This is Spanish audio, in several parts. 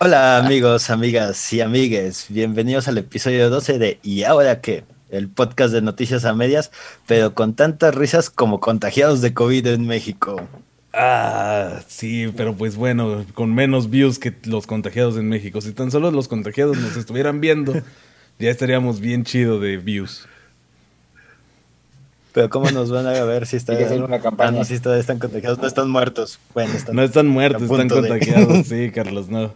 Hola amigos, amigas y amigues, bienvenidos al episodio 12 de ¿Y ahora qué? El podcast de noticias a medias, pero con tantas risas como contagiados de COVID en México. Ah, sí, pero pues bueno, con menos views que los contagiados en México. Si tan solo los contagiados nos estuvieran viendo, ya estaríamos bien chido de views. Pero ¿cómo nos van a ver si están, una campaña. Ah, no, si todavía están contagiados? No están muertos. Bueno, están, No están muertos, están de- contagiados. Sí, Carlos, no.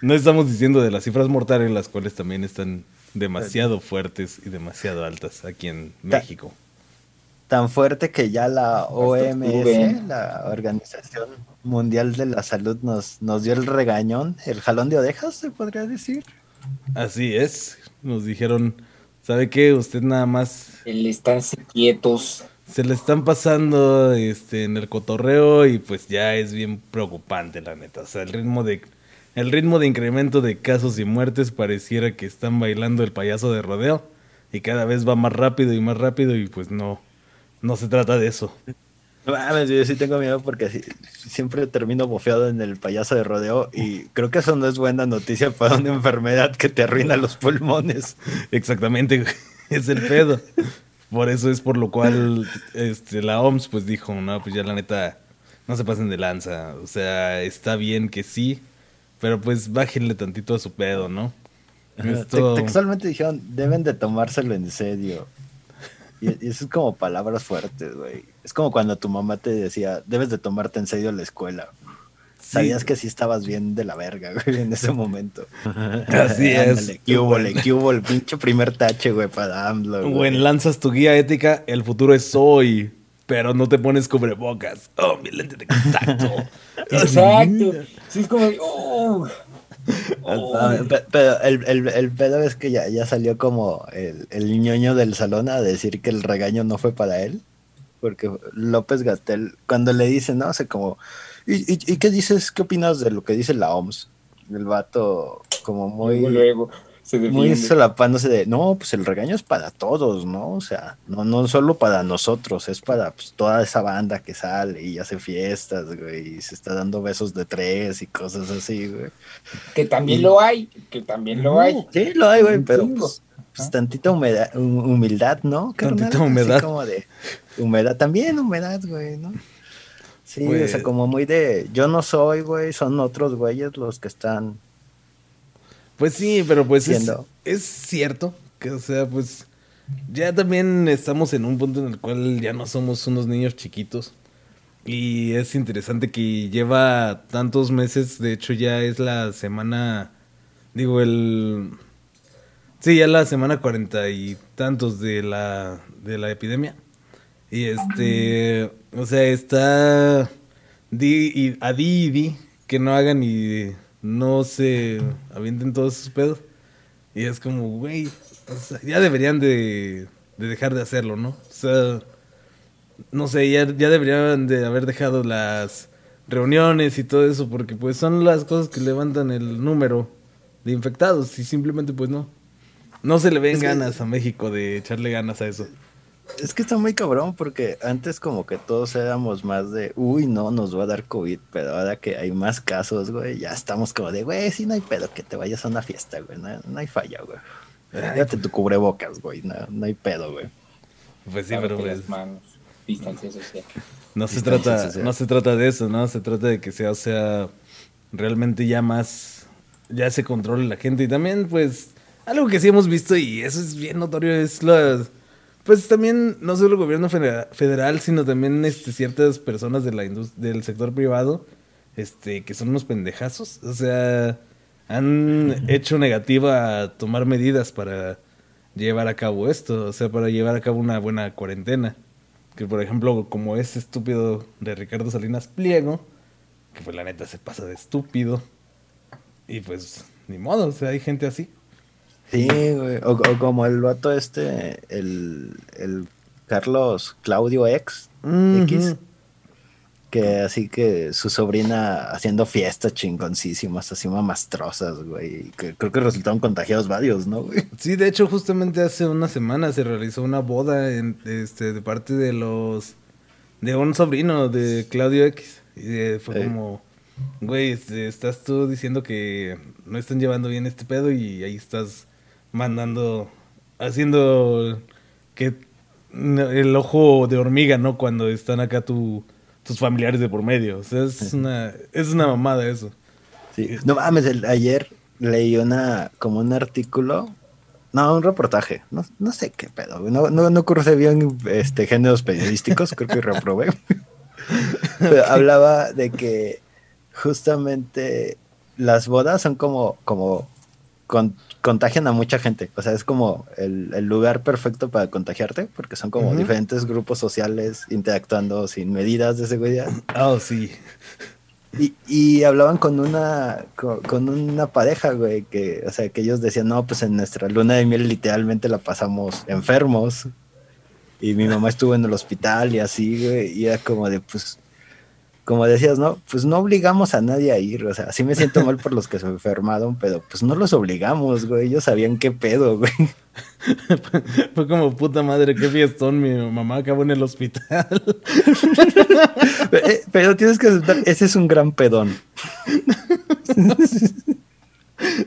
No estamos diciendo de las cifras mortales, las cuales también están demasiado fuertes y demasiado altas aquí en México. Tan fuerte que ya la. OMS, la Organización Mundial de la Salud, nos, nos dio el regañón, el jalón de orejas, se podría decir. Así es. Nos dijeron, ¿sabe qué? Usted nada más El estarse quietos. se le están pasando este en el cotorreo y pues ya es bien preocupante la neta. O sea, el ritmo de el ritmo de incremento de casos y muertes pareciera que están bailando el payaso de rodeo y cada vez va más rápido y más rápido y pues no no se trata de eso. Mames, yo sí tengo miedo porque siempre termino bofeado en el payaso de rodeo y creo que eso no es buena noticia para una enfermedad que te arruina los pulmones. Exactamente, es el pedo. Por eso es por lo cual este la OMS pues dijo, no, pues ya la neta no se pasen de lanza, o sea, está bien que sí, pero pues bájenle tantito a su pedo, ¿no? Esto- Textualmente dijeron, deben de tomárselo en serio. Y, eso es como palabras fuertes, güey. Es como cuando tu mamá te decía, debes de tomarte en serio la escuela. Sabías que sí estabas bien de la verga, güey, en ese momento. Así es. ¿Qué hubo? El pinche primer tache, güey, para AMLO, O güey. en lanzas tu guía ética, el futuro es hoy, pero no te pones cubrebocas. Oh, mi lente de contacto. Exacto. Sí, es como. oh, Ah, pe- Pero el, el, el pedo es que ya, ya salió como el, el ñoño del salón a decir que el regaño no fue para él. Porque López Gatel, cuando le dice, no, sé como, ¿y, y, y qué dices? ¿Qué opinas de lo que dice la OMS? El vato, como muy, luego, luego se muy solapándose de, no, pues el regaño es para todos, ¿no? O sea, no, no solo para nosotros, es para pues, toda esa banda que sale y hace fiestas, güey, y se está dando besos de tres y cosas así, güey. Que también lo hay. Que también lo hay. Sí, lo hay, güey, pero pues, pues, tantita humedad, hum- humildad, ¿no? carnal? Tantita Así humedad. como de humedad, también humedad, güey, ¿no? Sí, o Pues- sea, como muy de, yo no soy, güey, son otros güeyes los que están... Pues sí, pero pues es, cierto que, o sea, pues ya también estamos en un punto en el cual ya no somos unos niños chiquitos. Y es interesante que lleva tantos meses, de hecho ya es la semana, digo, el... Sí, ya la semana cuarenta y tantos de la, de la epidemia. Y este, o sea, está di, y, a di y di que no hagan y no se avienten todos sus pedos. Y es como, güey, o sea, ya deberían de, de dejar de hacerlo, ¿no? O sea, no sé, ya, ya deberían de haber dejado las reuniones y todo eso, porque pues son las cosas que levantan el número de infectados y simplemente pues no. No se le ven Es que- ganas a México de echarle ganas a eso. Es que está muy cabrón porque antes como que todos éramos más de, uy, no, nos va a dar COVID, pero ahora que hay más casos, güey, ya estamos como de, güey, sí, no hay pedo que te vayas a una fiesta, güey, no, no hay falla, güey. Date tu cubrebocas, güey, no, no hay pedo, güey. Pues sí, pero pues, las manos. Distancia social. no se Distancia trata, social. no se trata de eso, ¿no? Se trata de que sea, o sea, realmente ya más, ya se controle la gente. Y también, pues, algo que sí hemos visto y eso es bien notorio es las, pues también, no solo el gobierno federa- federal, sino también este, ciertas personas de la del sector privado, este, que son unos pendejazos. O sea, han hecho negativa a tomar medidas para llevar a cabo esto, o sea, para llevar a cabo una buena cuarentena. Que por ejemplo, como ese estúpido de Ricardo Salinas Pliego, que pues la neta se pasa de estúpido. Y pues, ni modo, o sea, hay gente así. Sí, güey, o, o como el vato este, el, el Carlos Claudio X, X, que así que su sobrina haciendo fiestas chingoncísimas, así mamastrosas, güey, que creo que resultaron contagiados varios, ¿no, güey? Sí, de hecho, justamente hace una semana se realizó una boda en, este, de parte de los. de un sobrino de Claudio X. Y eh, fue como. güey, este, estás tú diciendo que no están llevando bien este pedo y ahí estás mandando, haciendo que el ojo de hormiga, ¿no? Cuando están acá tu, tus familiares de por medio. O sea, es una, es una mamada eso. Sí. No mames, el- ayer leí una, como un artículo, no, un reportaje, no, no sé qué pedo, no, no, no cursé bien este, géneros periodísticos, creo que reprobé. Pero hablaba de que justamente las bodas son como, como con- contagian a mucha gente, o sea, es como el, el lugar perfecto para contagiarte, porque son como diferentes grupos sociales interactuando sin medidas de seguridad. Oh, sí. Y, y hablaban con una con, con una pareja, güey, que, o sea, que ellos decían, no, pues en nuestra luna de miel literalmente la pasamos enfermos. Y mi mamá estuvo en el hospital y así, güey, y era como de, pues, como decías, ¿no? Pues no obligamos a nadie a ir, o sea, sí me siento mal por los que se enfermaron, pero pues no los obligamos, güey, ellos sabían qué pedo, güey. Fue como puta madre, qué fiestón. Mi mamá acabó en el hospital. Eh, Pero tienes que aceptar, ese es un gran pedón.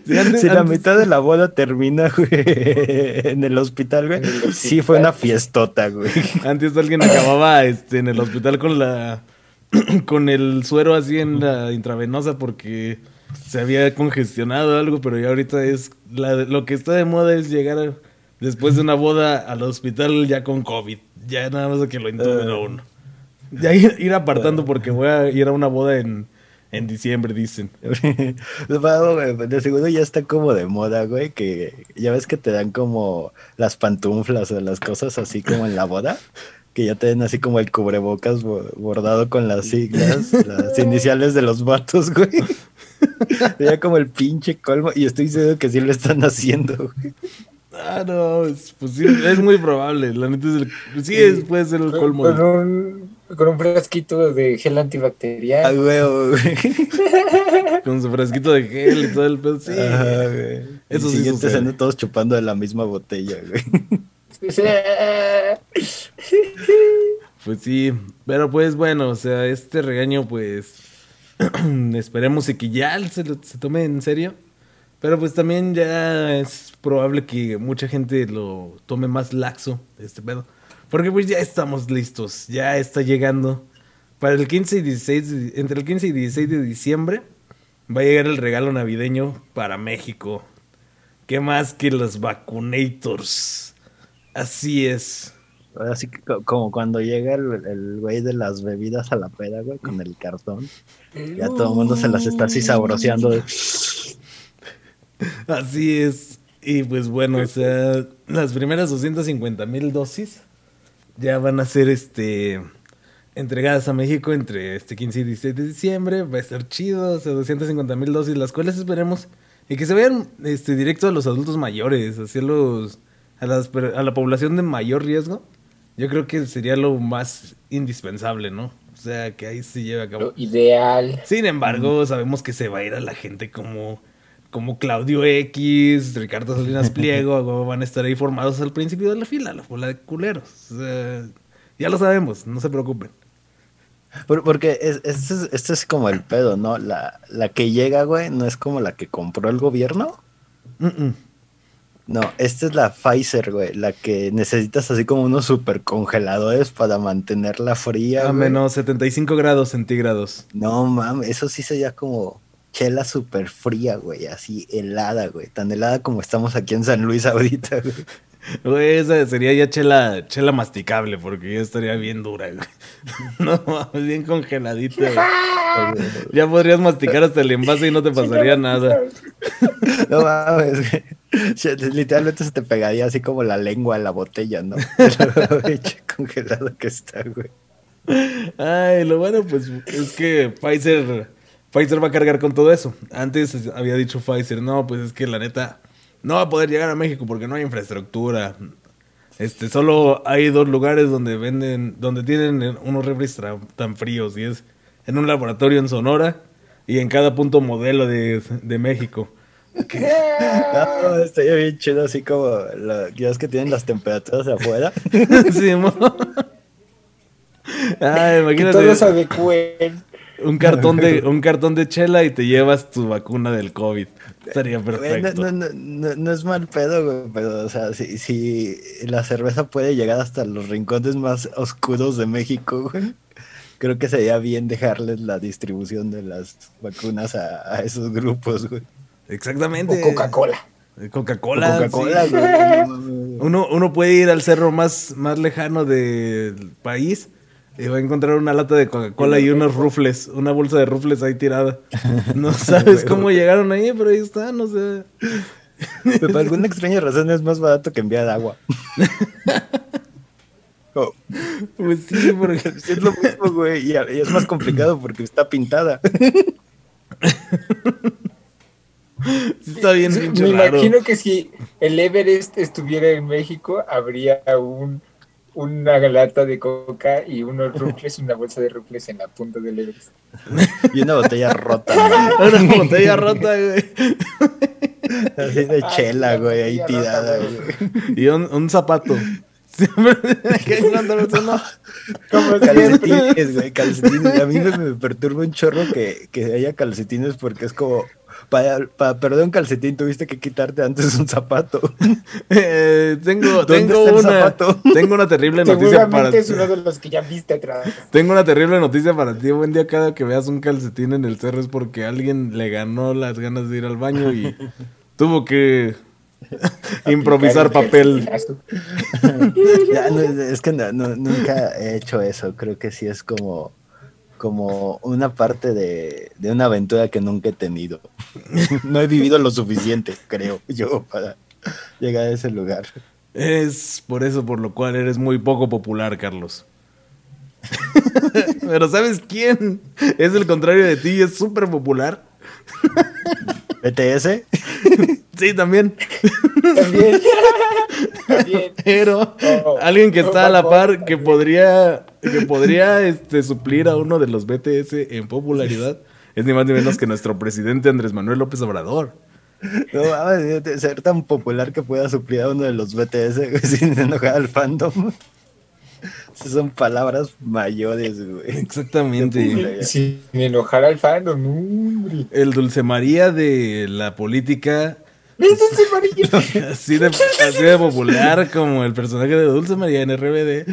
Sí, antes- si la antes- mitad de la boda termina, güey, en el hospital, güey, sí fue una fiestota, güey. Antes alguien acababa este, en el hospital con la con el suero así en la intravenosa porque se había congestionado algo, pero ya ahorita es la, lo que está de moda es llegar a- después de una boda al hospital ya con COVID, ya nada más de que lo intuben a Ah. uno. Ya ir, ir apartando porque voy a ir a una boda en, en diciembre, dicen. De seguro ya está como de moda, güey, que ya ves que te dan como las pantuflas o las cosas así como en la boda, que ya te den así como el cubrebocas bo- bordado con las siglas, las iniciales de los vatos, güey. Ya como el pinche colmo, y estoy seguro que sí lo están haciendo, güey. Ah, no, es, pues sí, es muy probable. La neta es el, sí, es- puede ser el colmo. Con un, con un frasquito de gel Ah, antibacterial. güey, güey. Con su frasquito de gel y todo el pedo. Sí. Ajá, güey. Eso Eso sí escena todos chupando de la misma botella, güey. Pues sí, pero pues bueno, o sea, este regaño pues esperemos que ya se, lo- se tome en serio. Pero pues también ya es probable que mucha gente lo tome más laxo, este pedo. Porque pues ya estamos listos, ya está llegando. Para el 15 y 16, de- entre el 15 y 16 de diciembre va a llegar el regalo navideño para México. ¿Qué más que los vacunators? Así es. Así que co- como cuando llega el, el güey de las bebidas a la peda, güey, con el cartón. Ya todo el mundo se las está así sabroseando. de- Así es. Y pues bueno, o sea, las primeras 250 mil dosis ya van a ser este entregadas a México entre este 15 y 16 de diciembre. Va a estar chido, o sea, 250 mil dosis, las cuales esperemos y que se vean este directo a los adultos mayores, hacia los a, las, a la población de mayor riesgo. Yo creo que sería lo más indispensable, ¿no? O sea, que ahí se lleve a cabo. Lo ideal. Sin embargo, sabemos que se va a ir a la gente como, como Claudio X, Ricardo Salinas Pliego, van a estar ahí formados al principio de la fila, la bola de culeros. O sea, ya lo sabemos, no se preocupen. Por- porque es, este, es, este es como el pedo, ¿no? La, la que llega, güey, no es como la que compró el gobierno. Mm, mm. No, esta es la Pfizer, güey, la que necesitas así como unos super congeladores para mantenerla fría. A menos 75 grados centígrados. No mames, eso sí sería como chela super fría, güey, así helada, güey, tan helada como estamos aquí en San Luis ahorita, güey. Güey, esa sería ya chela, chela masticable, porque ya estaría bien dura, güey. No, bien congeladita, güey. Ya podrías masticar hasta el envase y no te pasaría nada. No mames, güey. Literalmente se te pegaría así como la lengua en la botella, ¿no? Pero, congelado que está, güey. Ay, lo bueno, pues es que Pfizer, Pfizer va a cargar con todo eso. Antes había dicho Pfizer, no, pues es que la neta no va a poder llegar a México porque no hay infraestructura. Este, solo hay dos lugares donde venden, donde tienen unos refres tan fríos y es en un laboratorio en Sonora y en cada punto modelo de, de México. No, estaría bien chido así como la, ya ves que tienen las temperaturas de afuera. Sí, mo. Ay, Que imagínate. todos. Un cartón de un cartón de chela y te llevas tu vacuna del COVID. Estaría Güey, perfecto. No, no, no, no, no es mal pedo, güey, pero, o sea, si, si la cerveza puede llegar hasta los rincones más oscuros de México, güey, creo que sería bien dejarles la distribución de las vacunas a, a esos grupos, güey. Exactamente. O Coca-Cola. Eh, Coca-Cola. Coca-Cola, sí. Uno, uno puede ir al cerro más, más lejano del país y va a encontrar una lata de Coca-Cola y unos rufles, una bolsa de rufles ahí tirada. No sabes cómo llegaron ahí, pero ahí están, no sé. Pero por alguna extraña razón es más barato que enviar agua. Oh, Pues sí, porque es lo mismo, güey, y, y es más complicado porque está pintada. sí está bien Me raro. imagino que si el Everest estuviera en México, habría un, una lata de coca y unos rufles, una bolsa de rufles en la punta del Everest. Y una botella rota, güey. Una botella rota, güey. Así de Ay, chela, la güey, ahí tirada, rota, güey. Y un, un zapato. Como. Calcetines, güey, calcetines. A mí me, me perturba un chorro que, que haya calcetines porque es como, para, para perder un calcetín tuviste que quitarte antes un zapato. Eh, tengo, ¿Dónde tengo una, zapato? tengo una terrible noticia para Seguramente es uno de los que ya viste atrás. Tengo una terrible noticia para ti. Buen día cada que veas un calcetín en el cerro es porque alguien le ganó las ganas de ir al baño y tuvo que improvisar papel. Ya, no, es que no- no- nunca he hecho eso. Creo que sí es como, como una parte de, de una aventura que nunca he tenido. No he vivido lo suficiente, creo yo, para llegar a ese lugar. Es por eso por lo cual eres muy poco popular, Carlos. Pero ¿sabes quién? Es el contrario de ti es súper popular. BTS, Sí, también. También. También. Pero Oh, alguien que está a la par que podría que podría este suplir a uno de los BTS en popularidad es ni más ni menos que nuestro presidente Andrés Manuel López Obrador. no mames, ser tan popular que pueda suplir a uno de los BTS sin enojar al fandom. Esas son palabras mayores, güey. Exactamente. Sin enojar al fandom, no, hombre. El Dulce María de la política así de, así de popular como el personaje de Dulce María en RBD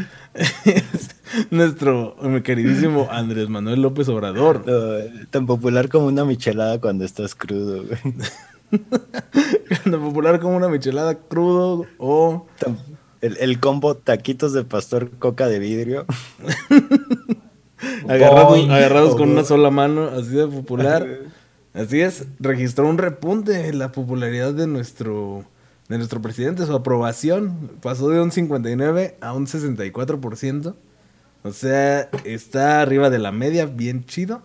es nuestro mi queridísimo Andrés Manuel López Obrador. No, tan popular como una michelada cuando estás crudo, güey. Tan popular como una michelada crudo o Tan- El, el combo taquitos de pastor coca de vidrio. agarrados, agarrados con una sola mano, así de popular. Así es, registró un repunte en la popularidad de nuestro de nuestro presidente, su aprobación pasó de un 59 a un 64%. O sea, está arriba de la media, bien chido.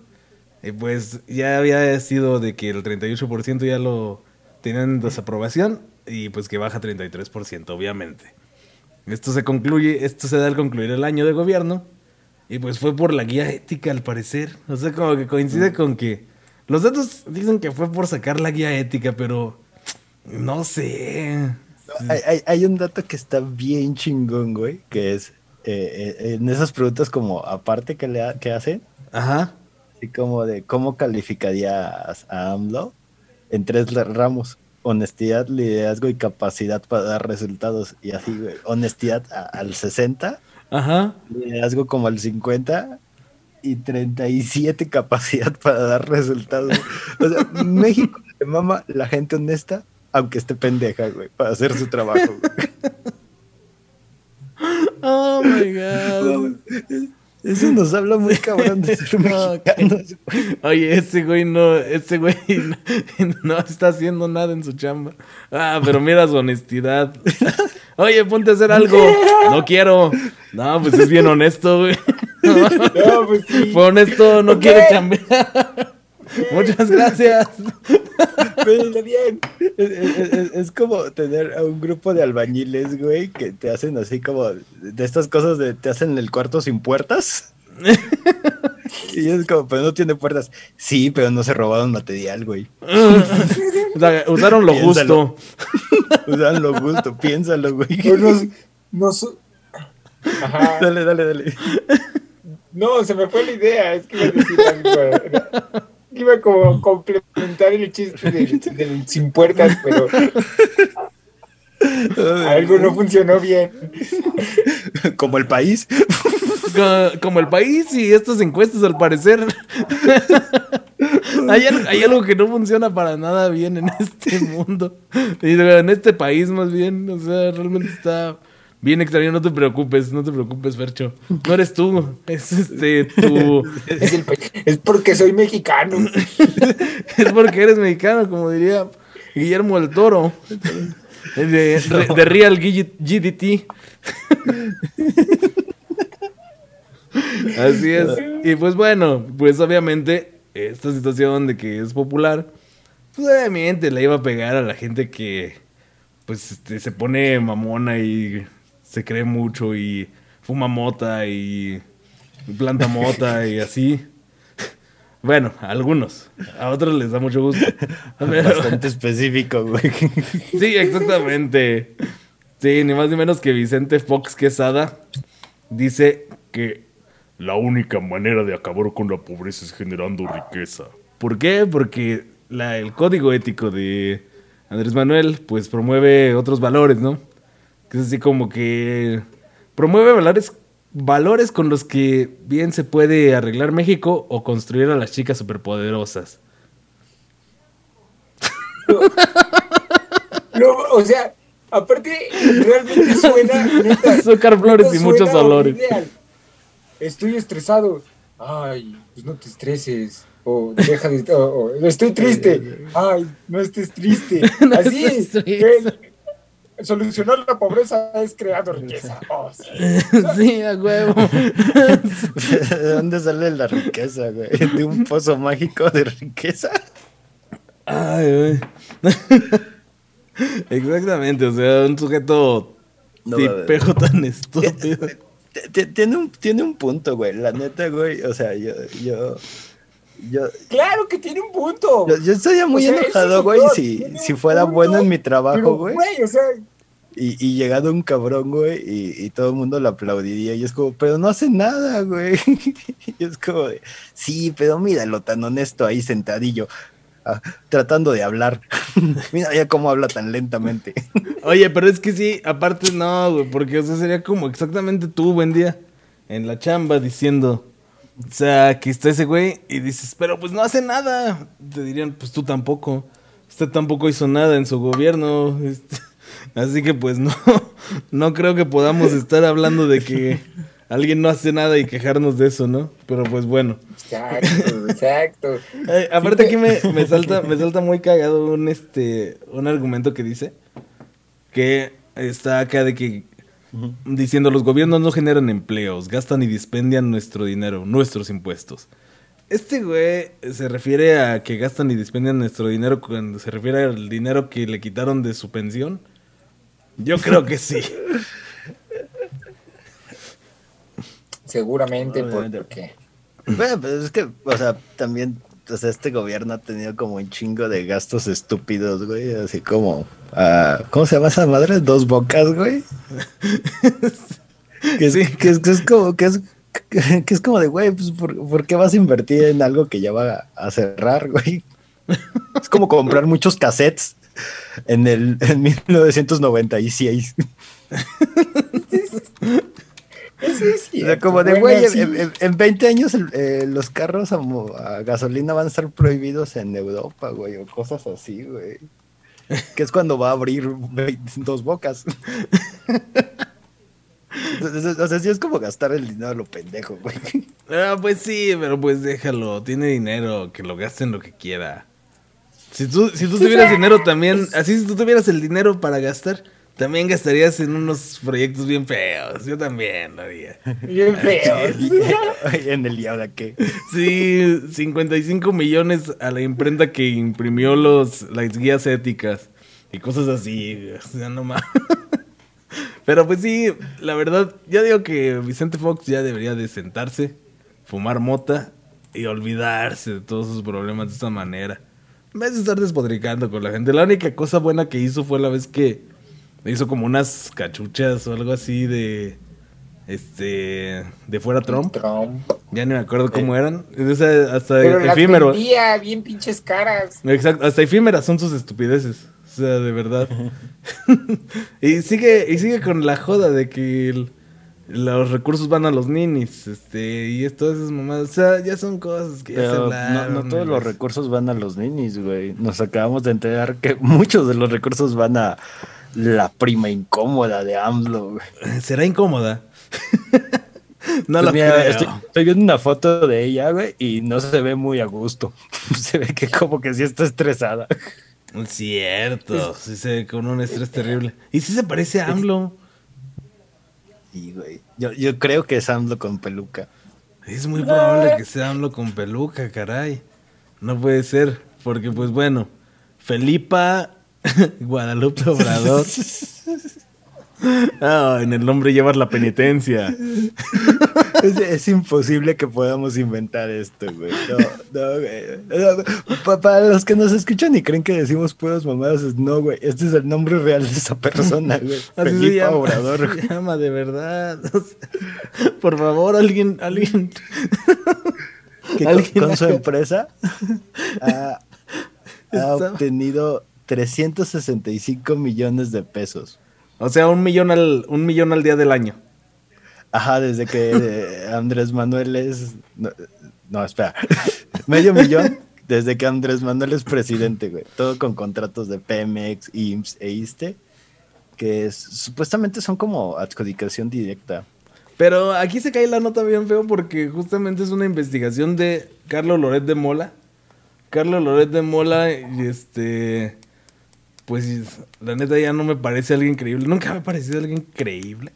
Y pues ya había sido de que el 38% ya lo tenían en desaprobación y pues que baja 33%, obviamente. Esto se concluye, esto se da al concluir el año de gobierno y pues fue por la guía ética al parecer. O sea, como que coincide con que los datos dicen que fue por sacar la guía ética, pero no sé. Hay, hay- hay un dato que está bien chingón, güey, que es eh, eh, en esas preguntas como aparte que, le ha- que hacen, Ajá. así como de cómo calificarías a AMLO en tres ramos. Honestidad, liderazgo y capacidad para dar resultados. Y así, güey. Honestidad a- al 60, Ajá. liderazgo como al 50 y 37 capacidad para dar resultados. O sea, México le mama la gente honesta, aunque esté pendeja, güey, para hacer su trabajo. güey. Oh my god. Eso nos habla muy cabrón de ser mexicanos. güey. Oye, ese güey no, ese güey no, no está haciendo nada en su chamba. Ah, pero mira su honestidad. Oye, ponte a hacer algo. No quiero. No, pues es bien honesto, güey. No, pues sí. Fue honesto, no Ok. quiere cambiar. Muchas gracias. Está bien. Es, es- es- es como tener a un grupo de albañiles, güey, que te hacen así como de estas cosas de te hacen el cuarto sin puertas. Y es como, pero no tiene puertas. Sí, pero no se robaron material, güey. O sea, usaron lo Piénsalo. justo. Usan lo gusto, piénsalo, güey. Pues nos, nos- Ajá. Dale, dale, dale. No, se me fue la idea, es que iba a decir algo. Iba como a complementar el chiste del, del sin puertas, pero algo no funcionó bien. Como el país. Co- Como el país y estas encuestas, al parecer. hay, hay algo que no funciona para nada bien en este mundo. Y en este país, más bien. O sea, realmente está bien extraño. No te preocupes, no te preocupes, Fercho. No eres tú, es este, tu. Es, el porque soy mexicano. Es porque eres mexicano, como diría Guillermo del Toro. De, de Real GDT. Así es. Y pues bueno, pues obviamente esta situación de que es popular, pues obviamente le iba a pegar a la gente que pues este, se pone mamona y se cree mucho y fuma mota y planta mota y así. Bueno, a algunos. A otros les da mucho gusto. Pero- Bastante específico, güey. Sí, exactamente. Sí, ni más ni menos que Vicente Fox Quesada dice que la única manera de acabar con la pobreza es generando riqueza. ¿Por qué? Porque la- el código ético de Andrés Manuel pues promueve otros valores, ¿no? Que es así como que promueve valores valores con los que bien se puede arreglar México o construir a las chicas superpoderosas. No, o sea, aparte, realmente suena. Neta, Azúcar, flores y muchos olores. ideal. Estoy estresado. Ay, pues no te estreses. O deja de. o- o, estoy triste. Ay, no estés triste. No Así es. Solucionar la pobreza es creando riqueza. Oh, sí. Sí, a huevo. ¿De dónde sale la riqueza, güey? ¿De un pozo mágico de riqueza? Ay, güey. Exactamente, o sea, un sujeto No, tipejo tan estúpido. Tiene un, tiene un punto, güey. La neta, güey. O sea, yo, yo, yo, Claro que tiene un punto. yo, yo estaría muy O sea, enojado, güey, si, si fuera punto, bueno en mi trabajo, güey. güey, o sea, Y, y llegado un cabrón, güey, y, y todo el mundo lo aplaudiría. Y es como, pero no hace nada, güey. Y es como, sí, pero míralo tan honesto ahí sentadillo, ah, tratando de hablar. Mira ya cómo habla tan lentamente. Oye, pero es que sí, aparte no, güey, porque o sea, sería como exactamente tú, buen día, en la chamba diciendo, o sea, que está ese güey y dices, pero pues no hace nada. Te dirían, pues tú tampoco. Usted tampoco hizo nada en su gobierno. este, Así que pues no, no creo que podamos estar hablando de que alguien no hace nada y quejarnos de eso, ¿no? Pero pues bueno. exacto, exacto. Eh, aparte aquí me, me salta, me salta muy cagado un este un argumento que dice que está acá de que diciendo los gobiernos no generan empleos, gastan y dispendian nuestro dinero, nuestros impuestos. Este güey se refiere a que gastan y dispendian nuestro dinero cuando se refiere al dinero que le quitaron de su pensión. Yo creo que sí. Seguramente Obviamente. porque. Bueno, pues es que, o sea, también, o sea, este gobierno ha tenido como un chingo de gastos estúpidos, güey, así como, ah, ¿cómo se llama esa madre? Dos bocas, güey. que, es, Sí. que, es, que es como, que es, que es como de, güey, pues, ¿por, por qué vas a invertir en algo que ya va a cerrar, güey? Es como comprar muchos cassettes en el en 1996. O sea, como de, bueno, güey, sí. en, en- en 20 años eh, los carros a, gasolina van a estar prohibidos en Europa, güey, o cosas así, güey. Que es cuando va a abrir dos bocas. Entonces, o sea, sí es como gastar el dinero a lo pendejo, güey. Ah, pues sí, pero pues déjalo. Tiene dinero, que lo gaste en lo que quiera. Si tú, si tú tuvieras dinero también, así si tú tuvieras el dinero para gastar, también gastarías en unos proyectos bien feos. Yo también lo haría. Bien feo. Ay, en el y ahora qué. Sí, 55 millones a la imprenta que imprimió los, las guías éticas y cosas así. O sea, no más. Pero pues sí, la verdad, ya digo que Vicente Fox ya debería de sentarse, fumar mota y olvidarse de todos sus problemas de esta manera. En vez de estar despotricando con la gente. La única cosa buena que hizo fue la vez que hizo como unas cachuchas o algo así de... este, de fuera Trump. Trump. Ya ni me acuerdo cómo eran. Hasta Pero las efímero. vendía bien pinches caras. Exacto, hasta efímeras son sus estupideces. O sea, de verdad. y sigue, y sigue con la joda de que el- los recursos van a los ninis, este, y es- todas esas mamadas. O sea, ya son cosas que ya se no, no todos los recursos van a los ninis, güey. Nos acabamos de enterar que muchos de los recursos van a la prima incómoda de AMLO, güey. Será incómoda. no Pues lo mira, creo. Estoy, estoy viendo una foto de ella, güey, y no se ve muy a gusto. Se ve que como que sí está estresada. Es Cierto, sí se ve con un estrés terrible. Y sí se parece a AMLO. Sí, güey. Yo, yo creo que es AMLO con peluca. Es muy probable que sea AMLO con peluca, caray. No puede ser, porque pues bueno, Felipa Guadalupe Obrador. Ah, en el nombre llevas la penitencia. Es, es imposible que podamos inventar esto, güey. No, no, güey. No, pa- para los que nos escuchan y creen que decimos puras mamadas, es no, güey. Este es el nombre real de esa persona, güey. Así se Felipa llama, Obrador. se llama de verdad. O sea, por favor, alguien, alguien. que con, Alguien con su empresa ha, obtenido 365 millones de pesos. O sea, un millón al, un millón al día del año. Ajá, desde que eh, Andrés Manuel es... No, no, espera. Medio millón desde que Andrés Manuel es presidente, güey. Todo con contratos de Pemex, IMSS e ISTE, que es- supuestamente son como adjudicación directa. Pero aquí se cae la nota bien feo porque justamente es una investigación de Carlos Loret de Mola. Carlos Loret de Mola, y este. Pues la neta ya no me parece alguien creíble. Nunca me ha parecido alguien creíble.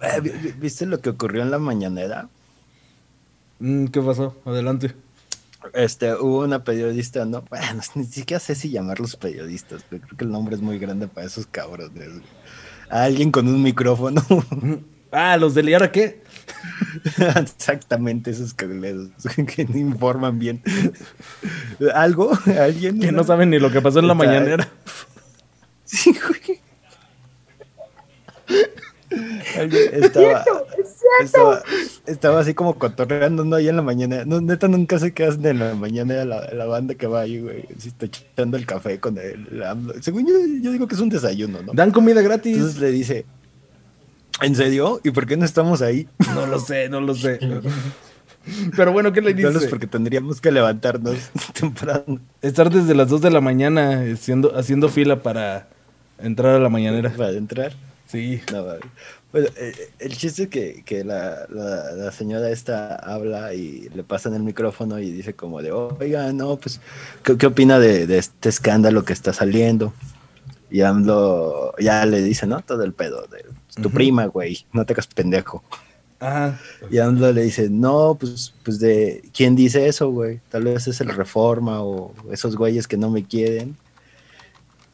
Eh, vi- vi- ¿Viste lo que ocurrió en la mañanera? Mm, ¿Qué pasó? Adelante. Este, hubo una periodista, ¿no? Bueno, ni siquiera sé si llamarlos periodistas, pero creo que el nombre es muy grande para esos cabrones. Alguien con un micrófono. Ah, los del ¿y ahora qué? Exactamente esos cableros que no informan bien. Algo, alguien. Que no saben ni lo que pasó en la mañanera. Sí, güey. Alguien estaba, estaba, estaba así como cotorreando, ¿no? Ahí en la mañana. No, neta, nunca sé qué hacen en la mañana la, la banda que va ahí, güey. Si está echando el café con el. Según yo, yo digo que es un desayuno, ¿no? Dan comida gratis. Entonces le dice, ¿en serio? ¿Y por qué no estamos ahí? No lo sé, no lo sé. Pero bueno, ¿qué le dice? porque tendríamos que levantarnos temprano Estar desde las 2 de la mañana haciendo, haciendo fila para entrar a la mañanera. para entrar. Sí. No. Bueno, eh, el chiste es que, que la, la- la señora esta habla y le pasan el micrófono y dice como de, oiga, no, pues, ¿qué, qué opina de, de este escándalo que está saliendo? Y AMLO ya le dice, ¿no? Todo el pedo de tu prima, güey, no te hagas pendejo. Ajá. Y AMLO le dice, no, pues, pues de, ¿quién dice eso, güey? Tal vez es el Reforma o esos güeyes que no me quieren.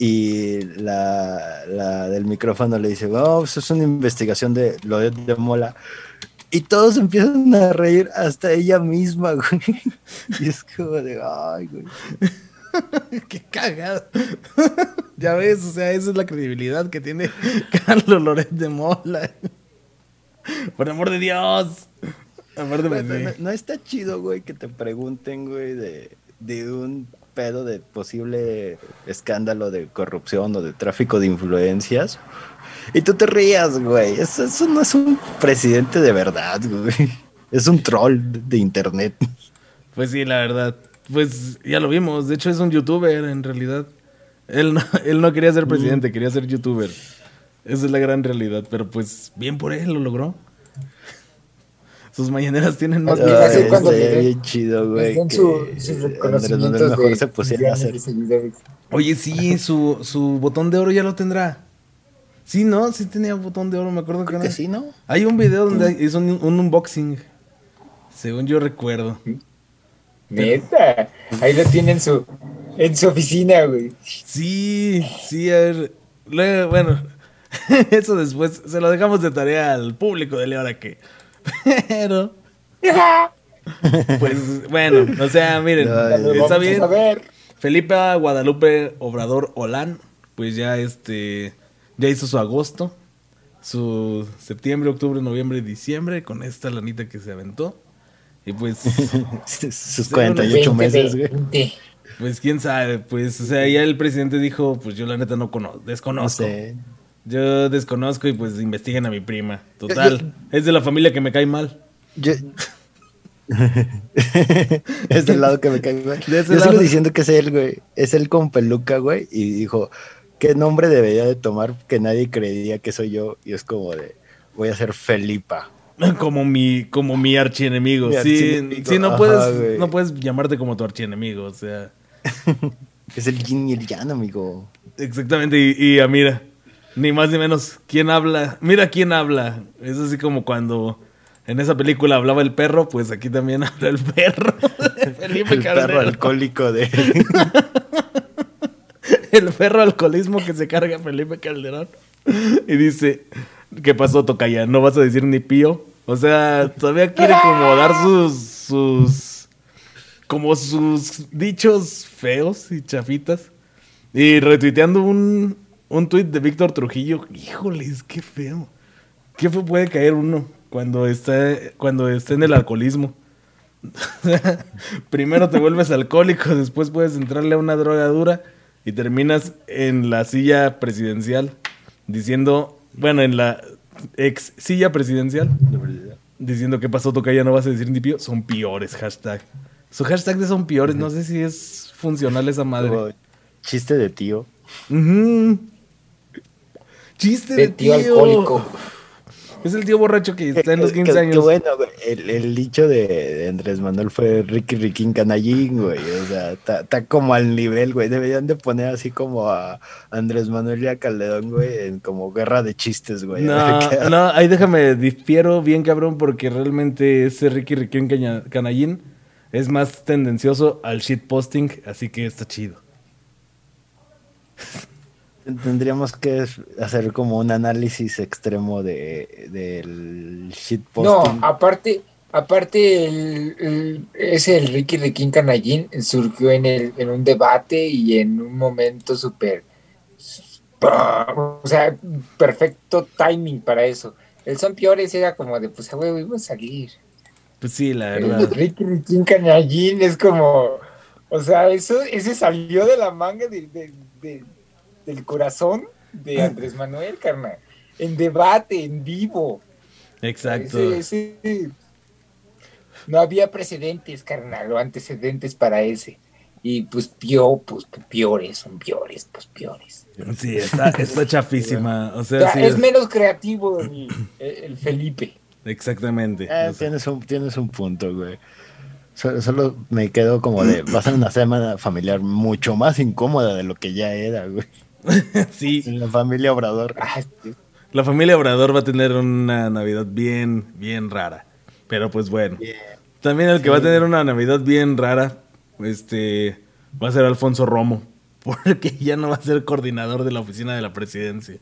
Y la, la del micrófono le dice, oh, pues es una investigación de lo de, de Mola. Y todos empiezan a reír, hasta ella misma, güey. Y es como de, ay, güey. Qué cagado. ya ves, o sea, esa es la credibilidad que tiene Carlos Loret de Mola. Por amor de Dios. Aparte, pues, Güey, no, no está chido, güey, que te pregunten, güey, de, de un pedo de posible escándalo de corrupción o de tráfico de influencias. Y tú te rías, güey. Eso, eso no es un presidente de verdad, güey. Es un troll de, internet. Pues sí, la verdad. Pues ya lo vimos. De hecho, es un youtuber en realidad. Él no, él no quería ser presidente, quería ser youtuber. Esa es la gran realidad. Pero pues bien por él, lo logró. Sus mañaneras tienen más cuando le bien chido, güey. Que su, sus Andrés Manuel reconocimientos mejor de se pusiera a millones hacer. de seguidores. Oye, sí, su, su botón de oro ya lo tendrá. Sí, ¿no? Sí tenía botón de oro, me acuerdo que, Creo que no. sí, ¿no? Hay un video donde hizo un, un unboxing. Según yo recuerdo. Neta. Ahí lo tiene en su, en su oficina, güey. Sí, sí, a ver. Luego, bueno, eso después se lo dejamos de tarea al público de ahora que. Pero, pues bueno, o sea, miren, No, está vamos bien. A ver. Felipe Guadalupe Obrador Olán, pues ya este, ya hizo su agosto. su septiembre, octubre, noviembre, diciembre con esta lanita que se aventó. Y pues. Sus 48 meses, güey. Pues quién sabe, pues, o sea, ya el presidente dijo, pues yo la neta no conozco, desconozco. Yo desconozco y pues investiguen a mi prima. Total, es de la familia que me cae mal. Yo... es del lado que me cae mal. Yo sigo diciendo que es él, güey. Es él con peluca, güey. Y dijo, ¿qué nombre debería de tomar que nadie creería que soy yo? Y es como de, voy a ser Felipa. Como mi, como mi archienemigo. sí, sí, no puedes, no puedes llamarte como tu archienemigo, o sea. es el yin y el yang, amigo. Exactamente, y, y mira, ni más ni menos, ¿quién habla? Mira quién habla. Es así como cuando en esa película hablaba el perro, pues aquí también habla el perro. Felipe el perro alcohólico de... el perro alcoholismo que se carga Felipe Calderón. Y dice, ¿qué pasó, Tocaya? ¿No vas a decir ni pío? O sea, todavía quiere como dar sus, sus, como sus dichos feos y chafitas. Y retuiteando un, un tuit de Víctor Trujillo, híjoles, qué feo. ¿Qué puede caer uno cuando está, cuando está en el alcoholismo? Primero te vuelves alcohólico, después puedes entrarle a una droga dura y terminas en la silla presidencial diciendo, bueno, en la ex silla presidencial, diciendo que pasó ya no vas a decir ni pío, son peores, hashtag. Su hashtag de son peores, no sé si es funcional esa madre. chiste de tío. Chiste de, tío. alcohólico. Es el tío borracho que está en los 15 años. Qué bueno, El, dicho de, Andrés Manuel fue Ricky Ricky Canallín, güey. O sea, está como al nivel, güey. Deberían de poner así como a Andrés Manuel y a Calderón, güey, en como guerra de chistes, güey. No, no, ahí déjame, difiero bien, cabrón, porque realmente ese Ricky Ricky Canallín es más tendencioso al shitposting, así que está chido. Tendríamos que hacer como un análisis extremo de, del shitposting. No, aparte, aparte el, ese el Ricky de King Canallín surgió en, el, en un debate y en un momento súper, o sea, perfecto timing para eso. El Son Piores era como de, pues, a huevo, iba a salir. Pues sí, la verdad. El Ricky de King Canallín es como, o sea, eso, ese salió de la manga de del corazón de Andrés Manuel, carnal. En debate, en vivo. Exacto. no había precedentes, carnal, o antecedentes para ese. Y pues pio, pues peores, son peores, pues peores. Sí, está, chafísima. O sea, es, menos creativo el, Felipe. Exactamente. Eh, tienes, un, tienes un punto, güey. Solo, me quedo como de, va a ser una semana familiar mucho más incómoda de lo que ya era, güey. sí. La familia Obrador. La familia Obrador va a tener una Navidad bien, bien rara. Pero pues bueno. También el que va a tener una Navidad bien rara, este, va a ser Alfonso Romo. Porque ya no va a ser coordinador de la oficina de la presidencia.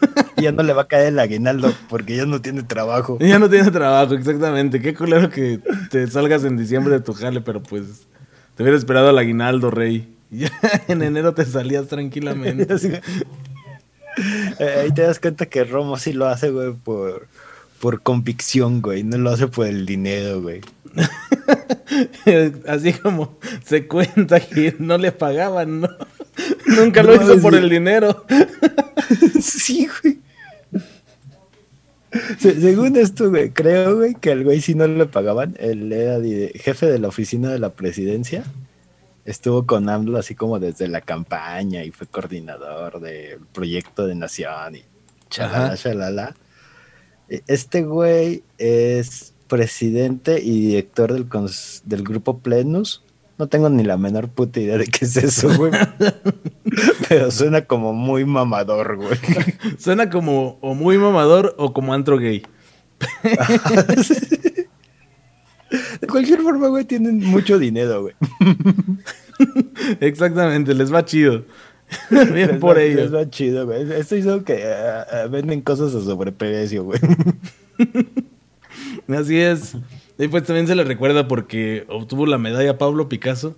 Ya no le va a caer el aguinaldo porque ya no tiene trabajo. Ya no tiene trabajo, exactamente. Qué culero que te salgas en diciembre de tu jale, pero pues te hubiera esperado al aguinaldo, rey. Ya en enero te salías tranquilamente. Eh, ahí te das cuenta que Romo sí lo hace, güey, por, por convicción, güey. No lo hace por el dinero, güey. Así como se cuenta que no le pagaban, ¿no? Nunca lo hizo por el dinero. sí, güey. según esto, güey, creo, güey, que al güey si no le pagaban, él era jefe de la oficina de la presidencia estuvo con AMLO así como desde la campaña y fue coordinador del proyecto de Nación y chalala, chalala. E, este güey es presidente y director del, del grupo Plenus. No tengo ni la menor puta idea de qué es eso, güey. Pero suena como muy mamador, güey. Suena como o muy mamador o como antro gay. De cualquier forma, güey, tienen mucho dinero, güey. Exactamente, les va chido. Bien por ellos. Les va chido, güey. Esto hizo que eh, eh, venden cosas a sobreprecio, güey. Así es. Y pues también se le recuerda porque obtuvo la medalla Pablo Picasso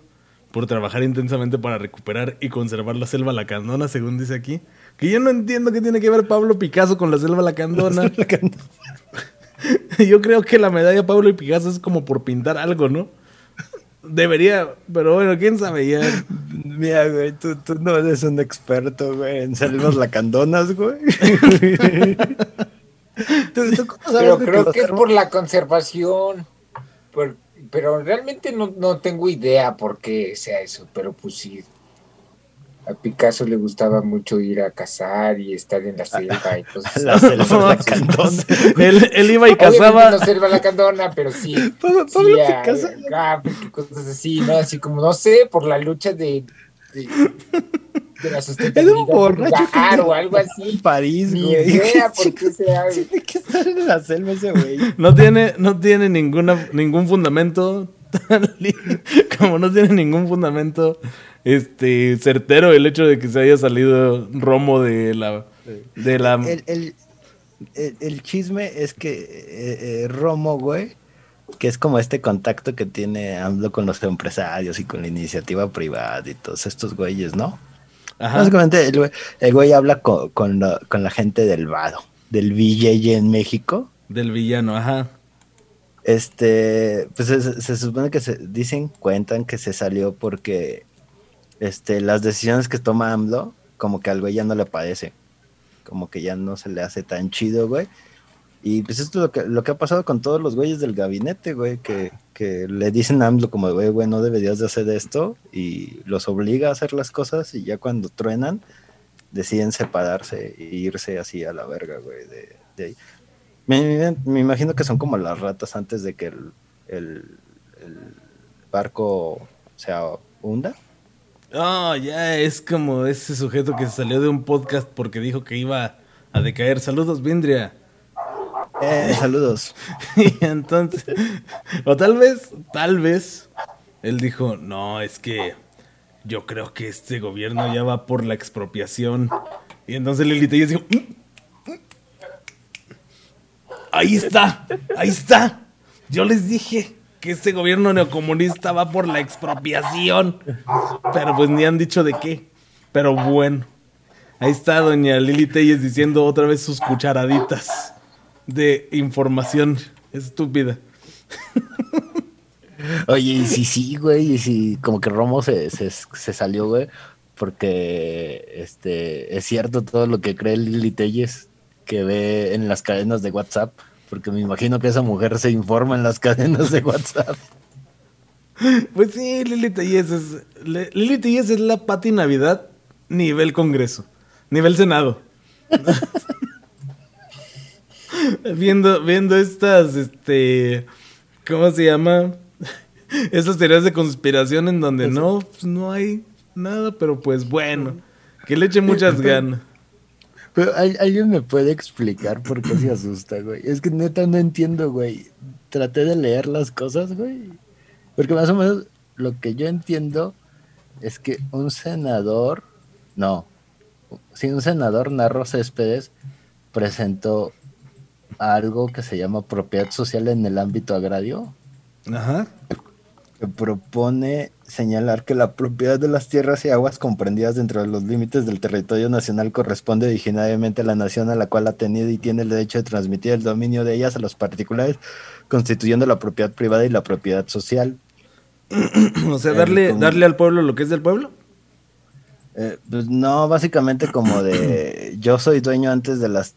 por trabajar intensamente para recuperar y conservar la selva lacandona, según dice aquí, Que yo no entiendo qué tiene que ver Pablo Picasso con la selva lacandona. yo creo que la medalla Pablo y Picasso es como por pintar algo, ¿no? Debería, pero bueno, quién sabe ya. Mira, güey, tú, tú no eres un experto, güey, en selvas lacandonas, güey. pero creo que es por la conservación. pero realmente no, no tengo idea por qué sea eso, pero pues sí, a Picasso le gustaba mucho ir a cazar y estar en la selva y cosas La selva él, él iba y cazaba. No selva lacandona, pero sí. Pablo, sí Picasso. Cosas así, ¿no? Así como, no sé, por la lucha de. de, de la sustentabilidad borracho o algo así. En París, Ni güey. idea por qué sea. Tiene que estar en la selva ese güey. No tiene, no tiene ninguna, ningún fundamento. Como no tiene ningún fundamento este certero el hecho de que se haya salido Romo de la. De la... El, el, el, el chisme es que eh, eh, Romo, güey, que es como este contacto que tiene AMLO con los empresarios y con la iniciativa privada y todos estos güeyes, ¿no? Ajá. Básicamente el güey, el güey habla con, con, la, con la gente del vado, del VJJ en México. Del villano, ajá. Este, pues se, se supone que se dicen, cuentan que se salió porque este, las decisiones que toma AMLO, como que al güey ya no le parece. Como que ya no se le hace tan chido, güey. Y pues esto es lo que, lo que ha pasado con todos los güeyes del gabinete, güey, que, que le dicen a AMLO como, güey, güey, no deberías de hacer esto, y los obliga a hacer las cosas, y ya cuando truenan, deciden separarse e irse así a la verga, güey, de, de ahí. Me, me, imagino que son como las ratas antes de que el, el, el barco se hunda. Oh, ya es como ese sujeto que salió de un podcast porque dijo que iba a decaer. Saludos, Vindria. Eh, saludos. y entonces, o tal vez, tal vez, él dijo, no, es que yo creo que este gobierno ya va por la expropiación. Y entonces Lili Telles dijo, "Mm, mm, ahí está, ahí está. Yo les dije que este gobierno neocomunista va por la expropiación. Pero pues ni han dicho de qué. Pero bueno, ahí está doña Lili Telles diciendo otra vez sus cucharaditas de información estúpida. Oye, y si sí, güey, y si como que Romo se, se, se, salió, güey, porque este es cierto todo lo que cree Lili Telles que ve en las cadenas de WhatsApp, porque me imagino que esa mujer se informa en las cadenas de WhatsApp. Pues sí, Lili Telles es, Lili es la Pati Navidad nivel Congreso, nivel Senado. viendo, viendo estas, este, ¿cómo se llama? Esas teorías de conspiración en donde no, pues no hay nada, pero pues bueno, que le eche muchas ganas. Pero alguien me puede explicar por qué se asusta, güey. Es que neta no entiendo, güey. Traté de leer las cosas, güey. Porque más o menos lo que yo entiendo es que un senador, no, si un senador Narro Céspedes presentó algo que se llama propiedad social en el ámbito agrario. Ajá. Que propone señalar que la propiedad de las tierras y aguas comprendidas dentro de los límites del territorio nacional corresponde originariamente a la nación a la cual ha tenido y tiene el derecho de transmitir el dominio de ellas a los particulares, constituyendo la propiedad privada y la propiedad social. o sea, darle, como... darle al pueblo lo que es del pueblo. Eh, pues no, básicamente como de yo soy dueño antes de las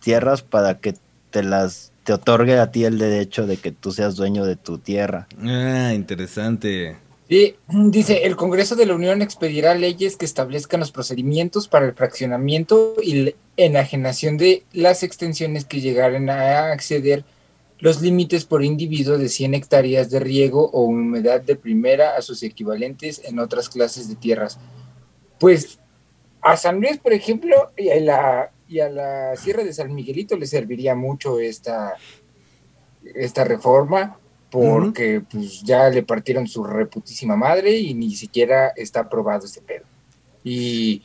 tierras para que te las te otorgue a ti el derecho de que tú seas dueño de tu tierra. Ah, interesante. Sí, dice, el Congreso de la Unión expedirá leyes que establezcan los procedimientos para el fraccionamiento y la enajenación de las extensiones que llegaren a acceder los límites por individuo de 100 hectáreas de riego o humedad de primera a sus equivalentes en otras clases de tierras. Pues a San Luis, por ejemplo, y a la, y a la Sierra de San Miguelito le serviría mucho esta, esta reforma porque uh -huh. pues ya le partieron su reputísima madre y ni siquiera está aprobado este pedo. Y,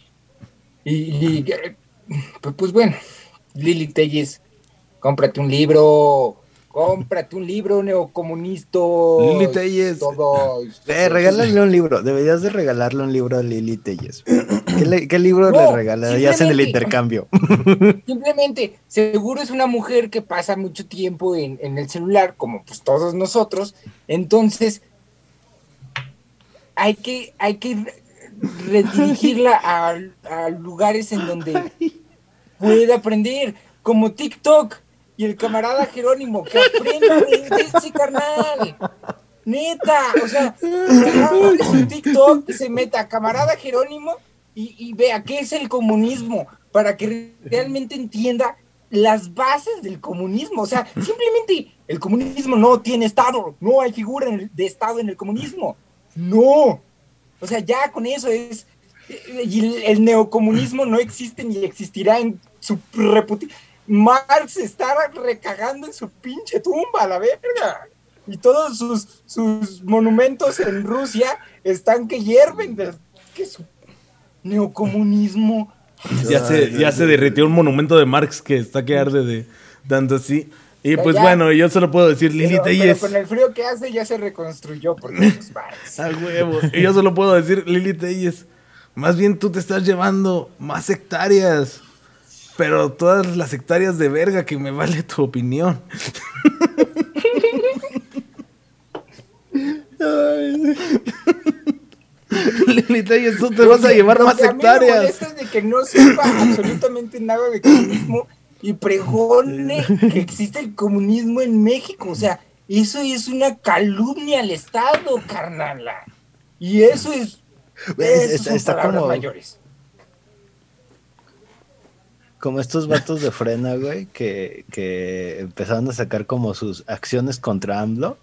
y, y pues bueno, Lili Telles, cómprate un libro, cómprate un libro neocomunista. Lili Telles. Todo. Eh, regálale un libro, deberías de regalarle un libro a Lili Telles. ¿Qué, libro le regalarías en el intercambio? Simplemente, seguro es una mujer que pasa mucho tiempo en, el celular, como pues todos nosotros. Entonces, hay que, hay que redirigirla a, lugares en donde pueda aprender, como TikTok y el camarada Jerónimo, que aprenda de ese carnal. Neta, o sea, su TikTok se meta camarada Jerónimo y, vea qué es el comunismo, para que realmente entienda las bases del comunismo. O sea, simplemente el comunismo no tiene Estado, no hay figura de Estado en el comunismo. No. O sea, ya con eso es... El, neocomunismo no existe ni existirá en su reputación. Marx está recagando en su pinche tumba, la verga. Y todos sus, sus monumentos en Rusia están que hierven de su neocomunismo. Ya se, ya se derritió un monumento de Marx que está que arde de tanto así. Y pues bueno, yo solo puedo decir Lili Telles. con el frío que hace ya se reconstruyó porque pues, Marx. A huevo. Y yo solo puedo decir Lili Telles. Más bien tú te estás llevando más hectáreas. Pero todas las hectáreas de verga que me vale tu opinión. Lilita, y tú te vas a llevar más hectáreas. A de que no sepa absolutamente nada de comunismo y pregone que existe el comunismo en México. O sea, eso es una calumnia al Estado, carnala. Y eso es. Eso está, como. mayores. Como estos vatos de frena, güey, que, que empezaron a sacar como sus acciones contra AMLO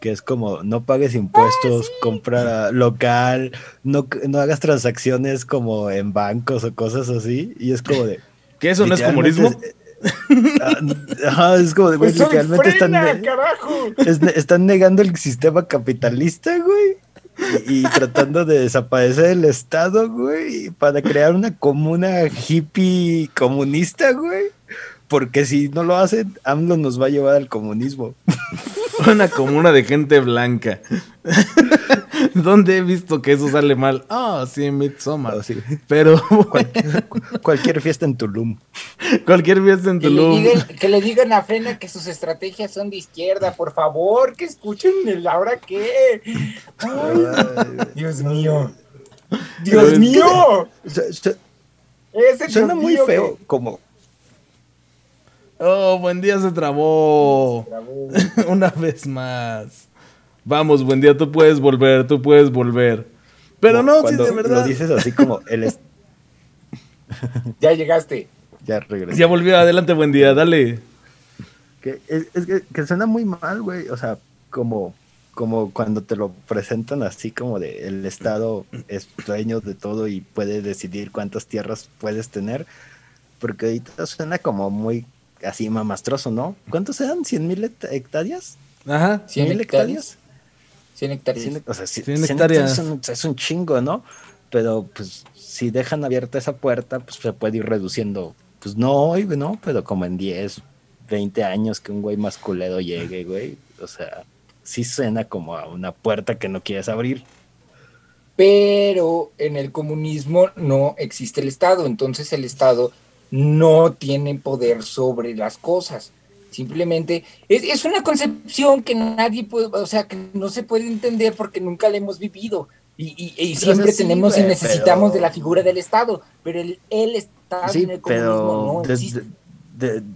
que es como no pagues impuestos, ah, compra local, no, no hagas transacciones como en bancos o cosas así. Y es como de. ¿Qué eso no es comunismo? Ah, es como de, güey, pues literalmente están, están negando el sistema capitalista, güey. Y, tratando de desaparecer el Estado, güey, para crear una comuna hippie comunista, güey. Porque si no lo hacen, AMLO nos va a llevar al comunismo. Una comuna de gente blanca. ¿Dónde he visto que eso sale mal? Ah, sí, en Midsommar. Oh, Pero. cualquier, fiesta en Tulum. Cualquier fiesta en Tulum. Que le, digan, a Frena que sus estrategias son de izquierda, por favor, que escuchen el ahora qué. Dios mío. Dios mío. Suena muy feo, como Oh, buen día se trabó. Una vez más. Vamos, buen día, tú puedes volver, tú puedes volver. Pero no, si de verdad. Lo dices así como él ya llegaste. Ya regresé. Ya volvió, adelante, buen día, dale. Que, es, que, suena muy mal, güey. O sea, como, como cuando te lo presentan así como de el Estado es dueño de todo y puede decidir cuántas tierras puedes tener. Porque ahorita suena como muy así mamastroso, ¿no? ¿Cuántos eran? ¿100 mil hectáreas? Ajá. ¿100 mil hectáreas? 100 hectáreas. o sea, 100, hectáreas es un, chingo, ¿no? Pero pues si dejan abierta esa puerta, pues se puede ir reduciendo. Pues no hoy, ¿no? Pero como en 10, 20 años que un güey más culero llegue, güey. O sea, sí suena como a una puerta que no quieres abrir. Pero en el comunismo no existe el Estado, entonces el Estado no tienen poder sobre las cosas. Simplemente es, una concepción que nadie puede, o sea, que no se puede entender porque nunca la hemos vivido. Y, siempre tenemos y necesitamos de la figura del Estado, pero el, el Estado en el comunismo no existe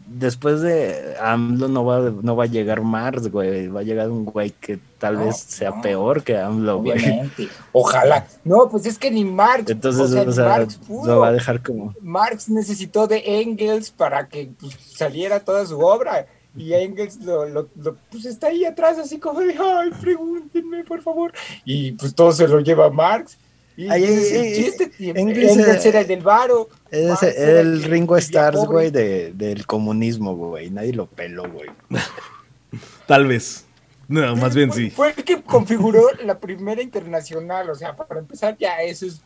después de AMLO no va, no va a llegar Mars, güey. Va a llegar un güey que tal vez sea peor que AMLO, obviamente. Ojalá. No, pues es que ni Marx. Entonces, o sea, Lo va a dejar como. Marx necesitó de Engels para que pues, saliera toda su obra. Y Engels lo, lo, pues está ahí atrás, así como de, ay, pregúntenme, por favor. Y pues todo se lo lleva Marx. Y ese chiste, Engels era el del varo. Es el Ringo Stars, güey, de, del comunismo, güey. Nadie lo peló, güey. Tal vez. No, más bien sí. Fue el que configuró la primera internacional. O sea, para empezar, ya eso es.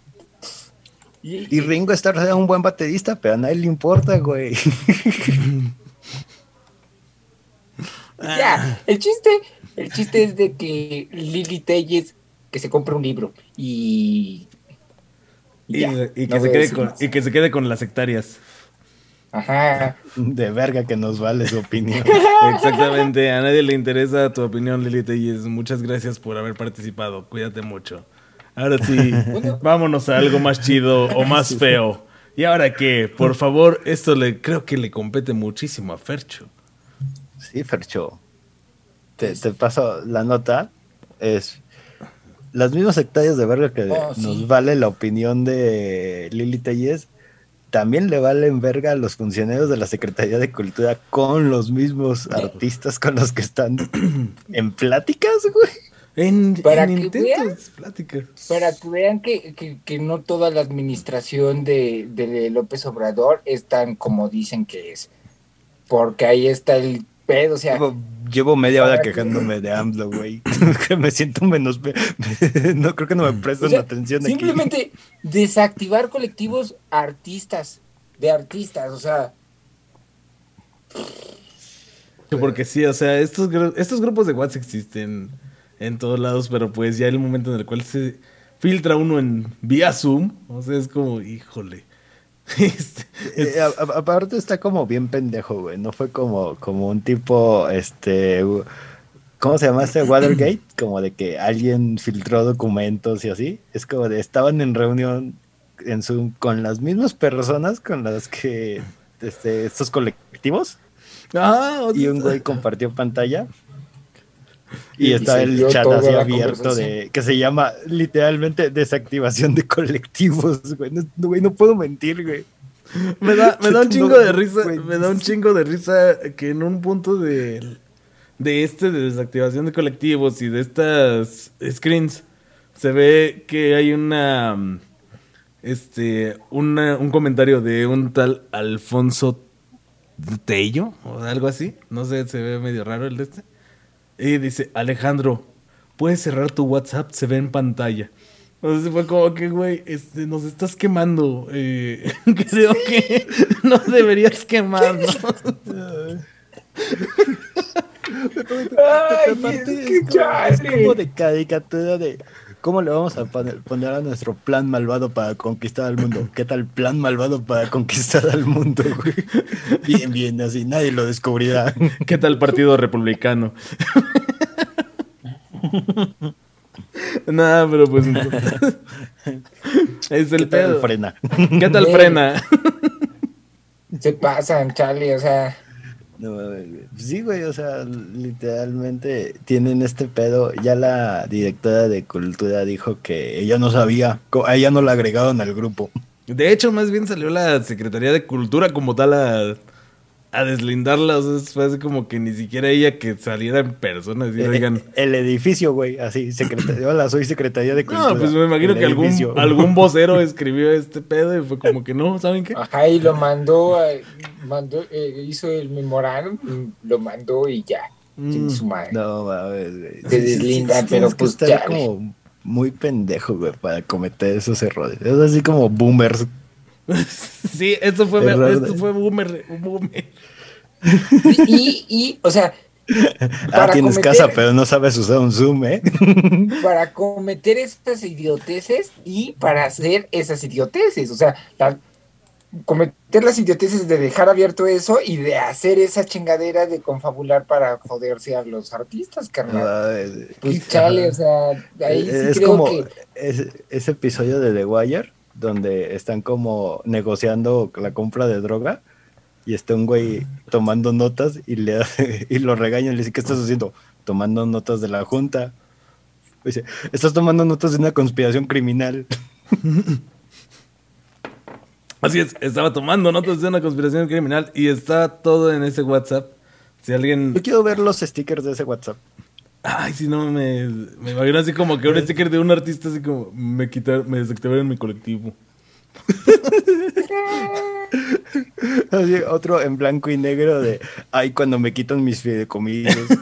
Y, Ringo Starr era un buen baterista, pero a nadie le importa, güey. ya, el chiste, el chiste es de que Lili Telles que se compre un libro y Y, ya, y que no se quede con, y que se quede con las hectáreas. Ajá. De verga que nos vale su opinión. Exactamente, a nadie le interesa tu opinión, Lili Telles. Muchas gracias por haber participado. Cuídate mucho. Ahora sí, Bueno. vámonos a algo más chido o más feo. ¿Y ahora qué? Por favor, esto le creo que le compete muchísimo a Fercho. Sí, Fercho. Te, te paso la nota. Es las mismas hectáreas de verga que Oh, sí. nos vale la opinión de Lili Telles. También le valen verga a los funcionarios de la Secretaría de Cultura con los mismos artistas con los que están en pláticas, güey. En, Para en que intentos, vean. pláticas. Para que vean que, que- que no toda la administración de, de López Obrador es tan como dicen que es. Porque ahí está el pedo, o sea, Llevo, llevo media hora que- quejándome de AMLO, güey. que me siento menos... no creo que no me prestan o sea, atención aquí. simplemente desactivar colectivos artistas, de artistas, o sea, Sí, Porque sí, o sea, estos, estos grupos de WhatsApp existen en todos lados, pero pues ya el momento en el cual se filtra uno en vía Zoom, o sea, es como, híjole. Este, es- Eh, aparte está como bien pendejo, güey. No fue como, como un tipo, este, ¿cómo se llama este Watergate? Como de que alguien filtró documentos y así. Es como de estaban en reunión en Zoom con las mismas personas con las que este, estos colectivos ah, y un güey compartió pantalla. Y Y está el chat así abierto de que se llama literalmente desactivación de colectivos, güey. No, güey, no puedo mentir, güey. Me da, me da un No, chingo de risa, güey. me da un chingo de risa que en un punto de, de este de desactivación de colectivos y de estas screens se ve que hay una este una, un comentario de un tal Alfonso Tello o algo así, no sé, se ve medio raro el de este. Y dice, "Alejandro, puedes cerrar tu WhatsApp, se ve en pantalla." Entonces fue como que, güey, este, nos estás quemando. eh, creo que no deberías quemarnos. Ay, es que es, como de caricatura de cómo le vamos a poner, a nuestro plan malvado para conquistar al mundo. ¿Qué tal plan malvado para conquistar al mundo, güey? Bien, bien, así nadie lo descubrirá. ¿Qué tal partido republicano? Nada, pero pues entonces- es ¿Qué el tal pedo. frena? ¿Qué tal frena? se pasan, Charlie, o sea, No, sí, güey, o sea, literalmente tienen este pedo. Ya la directora de cultura dijo que ella no sabía, a ella no la agregaron al grupo. De hecho, más bien salió la Secretaría de Cultura como tal a, a deslindarla. O sea, fue así como que ni siquiera ella que saliera en persona y Eh, digan. El edificio, güey, así, secretaría. Hola, soy secretaría de cultura. No, pues me imagino El que algún, edificio. algún vocero escribió este pedo y fue como que no, ¿saben qué? ajá, y lo mandó, a- mandó eh, hizo el memorándum, lo mandó y ya, Mm. sin su madre. No, mames, güey. Se deslindan, pero tienes que pues chale. como muy pendejo, güey, para cometer esos errores. Es así como boomers. Sí, esto fue, Error esto de- fue boomer, boomer. Y, y, o sea, Ah, tienes cometer- casa, pero no sabes usar un Zoom, ¿eh? para cometer estas idioteces y para hacer esas idioteces. O sea, la- cometer las idioteces de dejar abierto eso y de hacer esa chingadera de confabular para joderse a los artistas, carnal. Pues chale, o sea, ahí sí es creo como que. ese, ese episodio de The Wire donde están como negociando la compra de droga y está un güey tomando notas y le hace- y lo regañan y le dice ¿qué estás haciendo? Tomando notas de la junta. Dice, estás tomando notas de una conspiración criminal. Así es, estaba tomando notas de una conspiración criminal y está todo en ese WhatsApp. Si alguien. Yo quiero ver los stickers de ese WhatsApp. Ay, si no, me, me imagino así como que un sticker de un artista, así como me quitaron, me desactivaron mi colectivo. Así, otro en blanco y negro de ay cuando me quitan mis fideicomisos.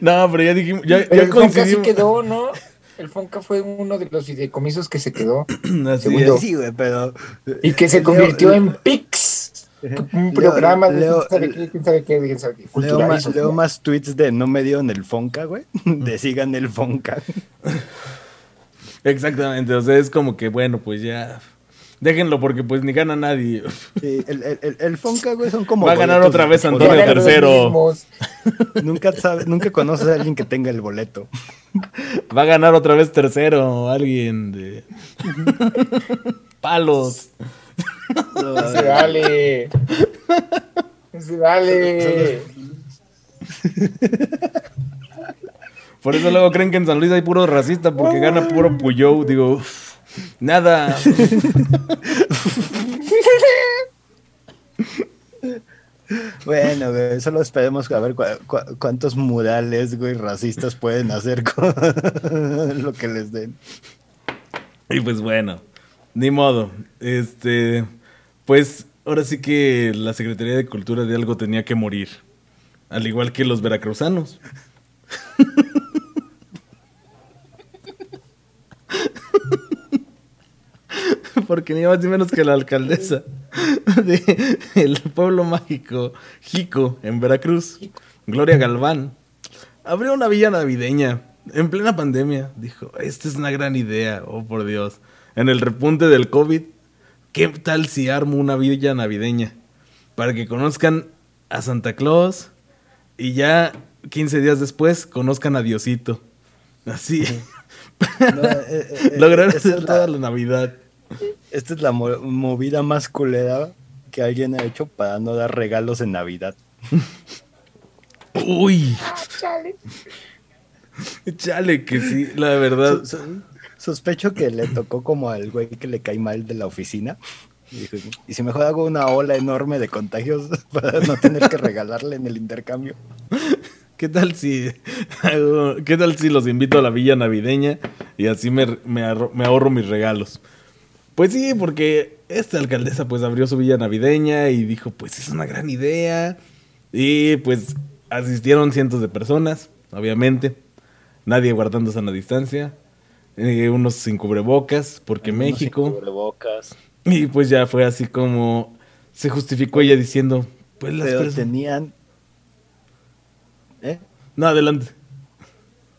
No, pero ya dijimos, ya, Pero ya el Fonca sí quedó, ¿no? El Fonca fue uno de los fideicomisos que se quedó. Así Segundo. es. sí, güey, pero Y que se Leo- convirtió en Pix. Un programa de Leo- quién sabe qué, quién sabe qué, quién sabe qué. Leo más, tweets de no me dieron el Fonca, güey. De sigan el Fonca. Exactamente, o sea, es como que, bueno, pues ya. Déjenlo porque pues ni gana nadie. Sí, el, el, el, el Fonca, güey, son como. Va a ganar otra vez. Antonio tercero. mismos. Nunca, sabe, nunca conoces a alguien que tenga el boleto. Va a ganar otra vez tercero alguien de. Palos. No se vale. No se vale. Por eso luego creen que en San Luis hay puro racista porque gana puro Puyou. Digo, nada. Bueno, güey, solo esperemos a ver cuántos murales, güey, racistas pueden hacer con lo que les den. Y pues bueno, ni modo. Este, pues ahora sí que la Secretaría de Cultura de algo tenía que morir. Al igual que los veracruzanos. Porque ni más ni menos que la alcaldesa de pueblo mágico Jico en Veracruz, Gloria Galván, abrió una villa navideña en plena pandemia. Dijo, esta es una gran idea, oh por Dios. En el repunte del COVID, ¿qué tal si armo una villa navideña? Para que conozcan a Santa Claus y ya 15 días después conozcan a Diosito. Así. No, eh, eh, eh, hacer es toda la, la Navidad. esta es la mo- movida más culera que alguien ha hecho para no dar regalos en Navidad. Uy, Chale. chale que sí, la verdad. Sospecho que le tocó como al güey que le cae mal de la oficina. Y si mejor hago una ola enorme de contagios para no tener que regalarle en el intercambio. ¿Qué tal si qué tal si los invito a la villa navideña y así me, me ahorro mis regalos? Pues sí, porque esta alcaldesa pues abrió su villa navideña y dijo, pues es una gran idea. Y pues asistieron cientos de personas, obviamente. Nadie guardando sana distancia. Eh, unos sin cubrebocas, porque sin México. cubrebocas. Y pues ya fue así como se justificó ella diciendo, pues las Pero personas... tenían. ¿Eh? No, adelante.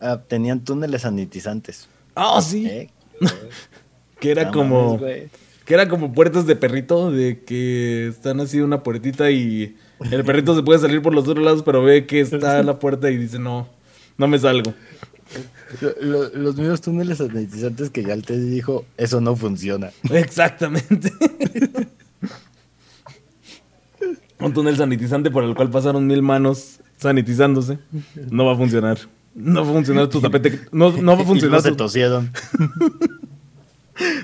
Ah, tenían túneles sanitizantes. Ah, sí. ¿eh? Que era No como... mames. Que era como puertas de perrito, de que están así una puertita y el perrito se puede salir por los otros lados, pero ve que está la puerta y dice, no, no me salgo. Lo- lo- los mismos túneles sanitizantes que ya te dijo, eso no funciona. Exactamente. Un túnel sanitizante por el cual pasaron mil manos sanitizándose. No va a funcionar. No va a funcionar tu tapete. No, no va a Y funcionar no se tu,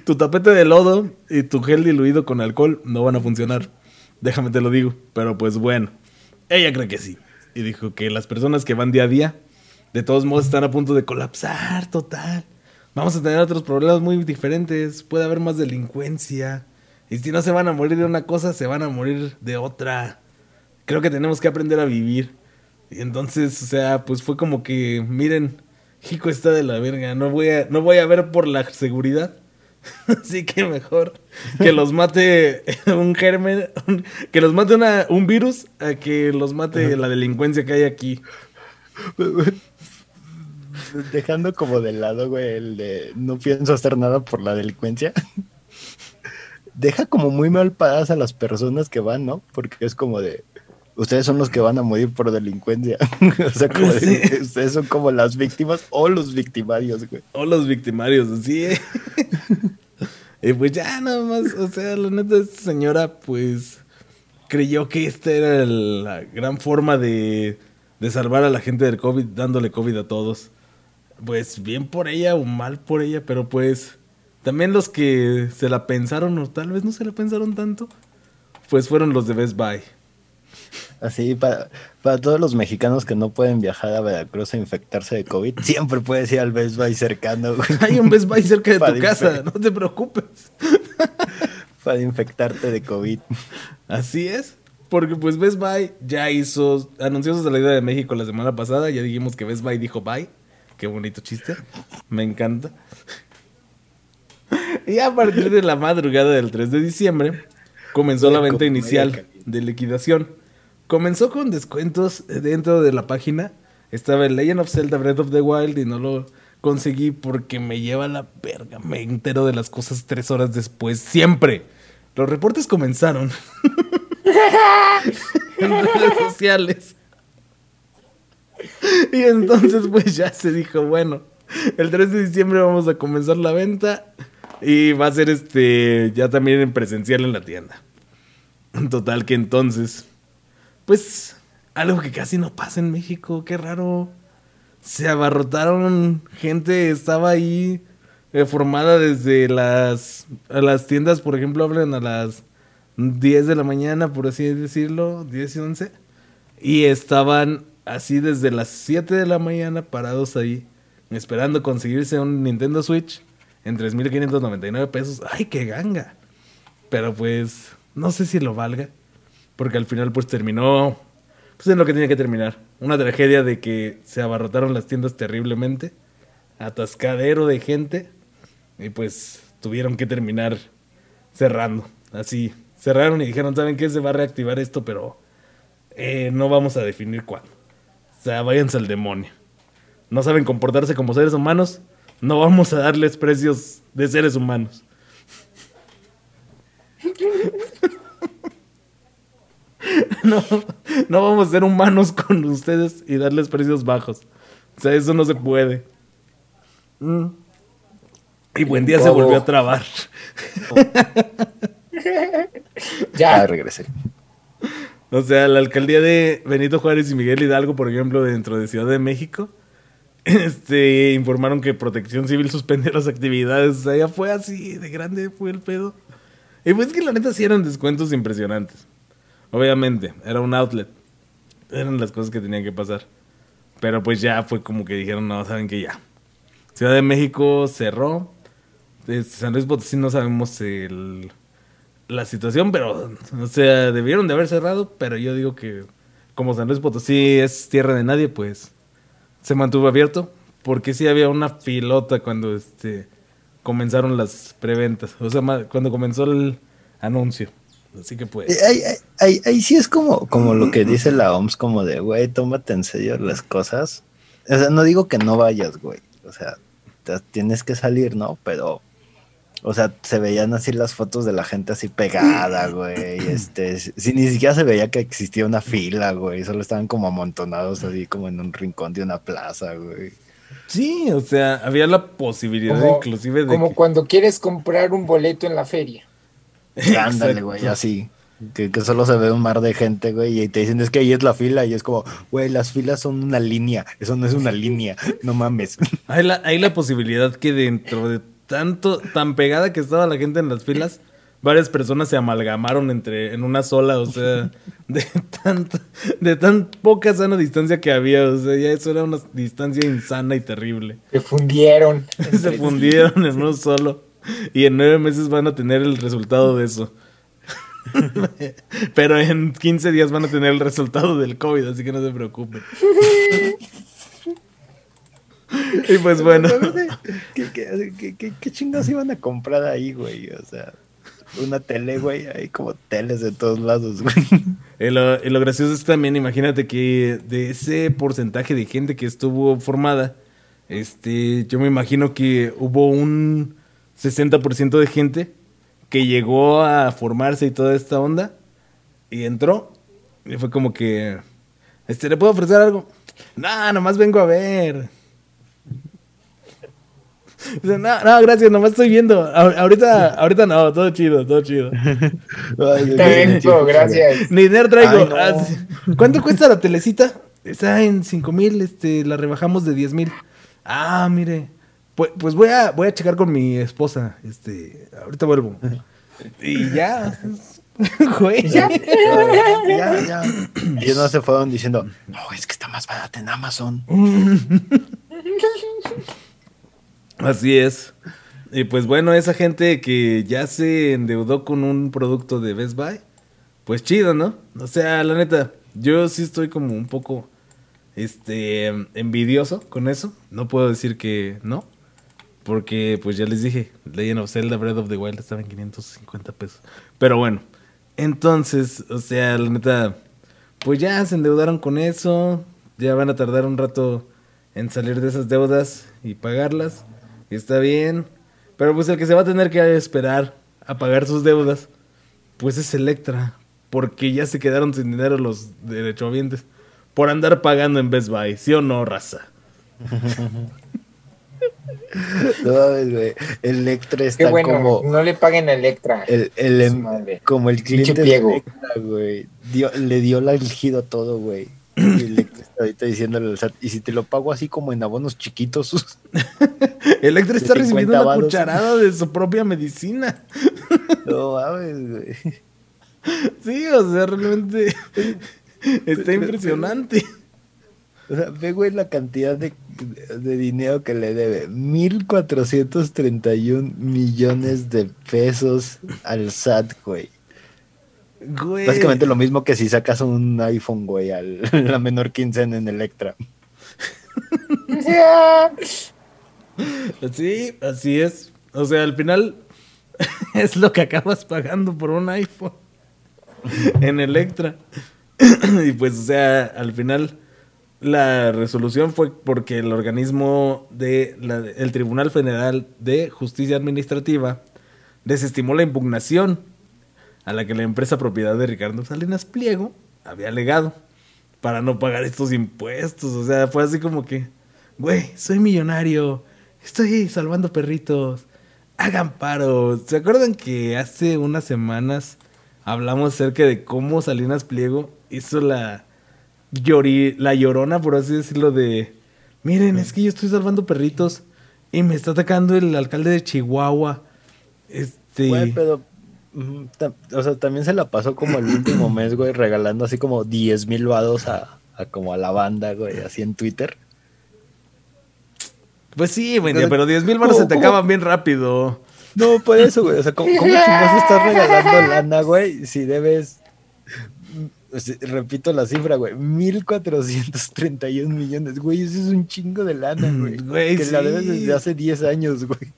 tu tapete de lodo y tu gel diluido con alcohol. No van a funcionar. Déjame te lo digo. Pero pues bueno. Ella cree que sí. Y dijo que las personas que van día a día, de todos modos están a punto de colapsar total. Vamos a tener otros problemas muy diferentes. Puede haber más delincuencia. Y si no se van a morir de una cosa, se van a morir de otra. Creo que tenemos que aprender a vivir. Y entonces, o sea, pues fue como que, miren, Jico está de la verga. No voy a, no voy a ver por la seguridad. Así que mejor que los mate un germen, un- que los mate una, un virus, a que los mate la delincuencia que hay aquí. Dejando como de lado, güey, el de no pienso hacer nada por la delincuencia. Deja como muy mal paradas a las personas que van, ¿no? Porque es como de, ustedes son los que van a morir por delincuencia. o sea, como de, Sí. ustedes son como las víctimas o los victimarios, güey. O los victimarios, así. y pues ya nada más, o sea, la neta, esta señora pues creyó que esta era la gran forma de, de salvar a la gente del COVID, dándole COVID a todos. Pues bien por ella o mal por ella, pero pues también los que se la pensaron o tal vez no se la pensaron tanto, pues fueron los de Best Buy. Así, para, para todos los mexicanos que no pueden viajar a Veracruz a infectarse de COVID, siempre puedes ir al Best Buy cercano, güey, Hay un Best Buy cerca de tu casa, no te preocupes. para infectarte de COVID. Así es. Porque pues Best Buy ya hizo, anunció su salida de México la semana pasada. Ya dijimos que Best Buy dijo bye. Qué bonito chiste. Me encanta. Y a partir de la madrugada del 3 de diciembre comenzó la venta inicial de liquidación. Comenzó con descuentos dentro de la página. Estaba el Legend of Zelda Breath of the Wild y no lo conseguí porque me lleva la verga. Me entero de las cosas tres horas después. Siempre. Los reportes comenzaron en redes sociales. Y entonces pues ya se dijo, bueno, el 3 de diciembre vamos a comenzar la venta y va a ser este ya también en presencial en la tienda. Total que entonces, pues algo que casi no pasa en México, qué raro. Se abarrotaron gente, estaba ahí eh, formada desde las, las tiendas, por ejemplo, hablan a las 10 de la mañana, por así decirlo, 10 y 11. Y estaban así desde las 7 de la mañana parados ahí, esperando conseguirse un Nintendo Switch en 3.599 pesos. ¡Ay, qué ganga! Pero pues, no sé si lo valga, porque al final pues terminó, pues en lo que tenía que terminar. Una tragedia de que se abarrotaron las tiendas terriblemente, atascadero de gente, y pues tuvieron que terminar cerrando. Así, cerraron y dijeron, ¿saben qué? Se va a reactivar esto, pero eh, no vamos a definir cuándo. O sea, váyanse al demonio. No saben comportarse como seres humanos, no vamos a darles precios de seres humanos. No, no vamos a ser humanos con ustedes y darles precios bajos. O sea, eso no se puede. Mm. Y buen día se volvió a trabar. ya. Regresé. O sea, la alcaldía de Benito Juárez y Miguel Hidalgo, por ejemplo, dentro de Ciudad de México, este, informaron que Protección Civil suspendió las actividades. O sea, ya fue así, de grande fue el pedo. Y pues que la neta sí eran descuentos impresionantes. Obviamente, era un outlet. Eran las cosas que tenían que pasar. Pero pues ya fue como que dijeron, no, saben que ya. Ciudad de México cerró. Este, San Luis Potosí no sabemos el, la situación, pero, o sea, debieron de haber cerrado, pero yo digo que como San Luis Potosí es tierra de nadie, pues se mantuvo abierto, porque sí había una filota cuando este comenzaron las preventas, o sea, cuando comenzó el anuncio. Así que pues. Eh, ahí, sí es como, como lo que dice la OMS, como de, güey, tómate en serio las cosas. O sea, no digo que no vayas, güey. O sea, tienes que salir, ¿no? Pero o sea, se veían así las fotos de la gente así pegada, güey. Este, si ni siquiera se veía que existía una fila, güey. Solo estaban como amontonados así como en un rincón de una plaza, güey. Sí, o sea, había la posibilidad inclusive de. Como cuando quieres comprar un boleto en la feria. Ándale, güey, así. Que, que, solo se ve un mar de gente, güey, y te dicen, es que ahí es la fila, y es como, güey, las filas son una línea, eso no es una línea, no mames. Hay la, hay la posibilidad que dentro de tanto, tan pegada que estaba la gente en las filas, varias personas se amalgamaron entre, en una sola, o sea, de tanto, de tan poca sana distancia que había, o sea, ya eso era una distancia insana y terrible. Se fundieron. se fundieron en uno solo. Y en nueve meses van a tener el resultado de eso. Pero en 15 días van a tener el resultado del COVID, así que no se preocupen. Y pues bueno. ¿Qué, qué, chingados iban a comprar ahí, güey? O sea, una tele, güey, hay como teles de todos lados, güey. Y lo, y lo, gracioso es también, imagínate que de ese porcentaje de gente que estuvo formada, este, yo me imagino que hubo un 60% de gente que llegó a formarse y toda esta onda y entró y fue como que, este, ¿le puedo ofrecer algo? No, nomás vengo a ver. No, no, gracias, nomás estoy viendo. Ahorita, ahorita no, todo chido, todo chido. gracias. Ni dinero traigo. Ah, ¿Cuánto cuesta la telecita? Está en 5 mil, este, la rebajamos de 10 mil. Ah, mire. Pues, pues, voy a, voy a checar con mi esposa. Este, ahorita vuelvo. Y ya. Güey. Ya, ya, ya. Y no se fueron diciendo, no, es que está más barata en Amazon. Así es. Y pues bueno, esa gente que ya se endeudó con un producto de Best Buy, pues chido, ¿no? O sea, la neta, yo sí estoy como un poco este envidioso con eso. No puedo decir que no. Porque pues ya les dije, Legend of Zelda Breath of the Wild estaba en 550 pesos. Pero bueno, entonces, o sea, la neta, pues ya se endeudaron con eso. Ya van a tardar un rato en salir de esas deudas y pagarlas. Y está bien. Pero pues el que se va a tener que esperar a pagar sus deudas, pues es Electra. Porque ya se quedaron sin dinero los derechohabientes. Por andar pagando en Best Buy, ¿sí o no, raza? No mames, güey. Electra está Qué bueno, como. no le paguen a Electra. El, el como el cliente de. Electra, güey. Dio- le dio la- el giro a todo, güey. Electra está ahorita diciéndole al SAT, y si te lo pago así como en abonos chiquitos, Electra está 50 recibiendo una cucharada de su propia medicina. no mames, güey. Sí, o sea, realmente está impresionante. O sea, ve, güey, la cantidad de, de dinero que le debe. 1.431 millones de pesos al SAT, güey. Güey. Básicamente lo mismo que si sacas un iPhone, güey, a la menor quincena en Electra. Sí, así es. O sea, al final es lo que acabas pagando por un iPhone en Electra. y pues, o sea, al final la resolución fue porque el organismo de la- el Tribunal Federal de Justicia Administrativa desestimó la impugnación a la que la empresa propiedad de Ricardo Salinas Pliego había alegado para no pagar estos impuestos. O sea, fue así como que, güey, soy millonario, estoy salvando perritos, hagan paro. ¿Se acuerdan que hace unas semanas hablamos acerca de cómo Salinas Pliego hizo la, la llorona, por así decirlo, de, miren, es que yo estoy salvando perritos y me está atacando el alcalde de Chihuahua. Este... Güey. Mm, O sea, también se la pasó como el último mes, güey, regalando así como 10 mil vados a, a como a la banda, güey, así en Twitter. Pues sí, güey, pero 10 mil baros se te ¿Cómo? acaban bien rápido. No, por eso, güey. O sea, ¿cómo, cómo chingados estás regalando lana, güey? Si debes. mm, Repito la cifra, güey. 1431 millones, güey. Eso es un chingo de lana, güey. Güey, que la debes desde hace 10 años, güey.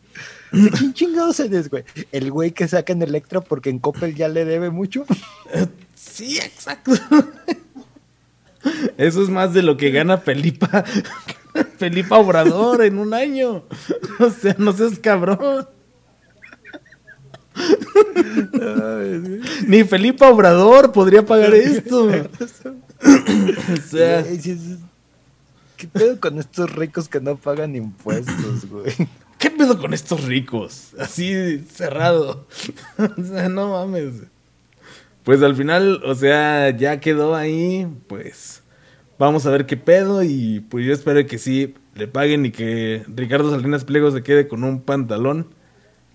¿Quién chingados eres, güey? ¿El güey que saca en Electra porque en Coppel ya le debe mucho? Sí, exacto. Eso es más de lo que gana Felipa. Felipa Obrador en un año. O sea, no seas cabrón. Ni Felipa Obrador podría pagar esto. O sea, ¿Qué pedo con estos ricos que no pagan impuestos, güey? ¿Qué pedo con estos ricos? Así cerrado. O sea, no mames. Pues al final, o sea, ya quedó ahí, pues vamos a ver qué pedo y pues yo espero que sí le paguen y que Ricardo Salinas Pliego se quede con un pantalón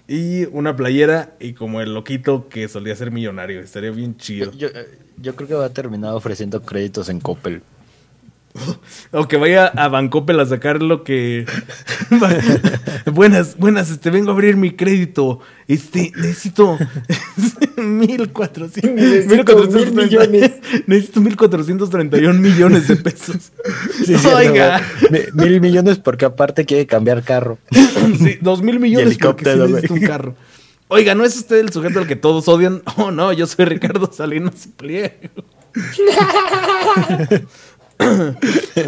y una playera y como el loquito que solía ser millonario, estaría bien chido. Yo, creo que va a terminar ofreciendo créditos en Coppel. O que vaya a Bancoppel a sacar lo que... buenas, buenas, este, vengo a abrir mi crédito. Este, necesito 1400... Necesito mil millones. Necesito 1431 millones de pesos. Sí, sí, Oiga. Mi- Mil millones porque aparte quiere cambiar carro. Sí, dos mil millones porque sí necesito un carro. Oiga, ¿no es usted el sujeto al que todos odian? Oh, no, yo soy Ricardo Salinas Pliego.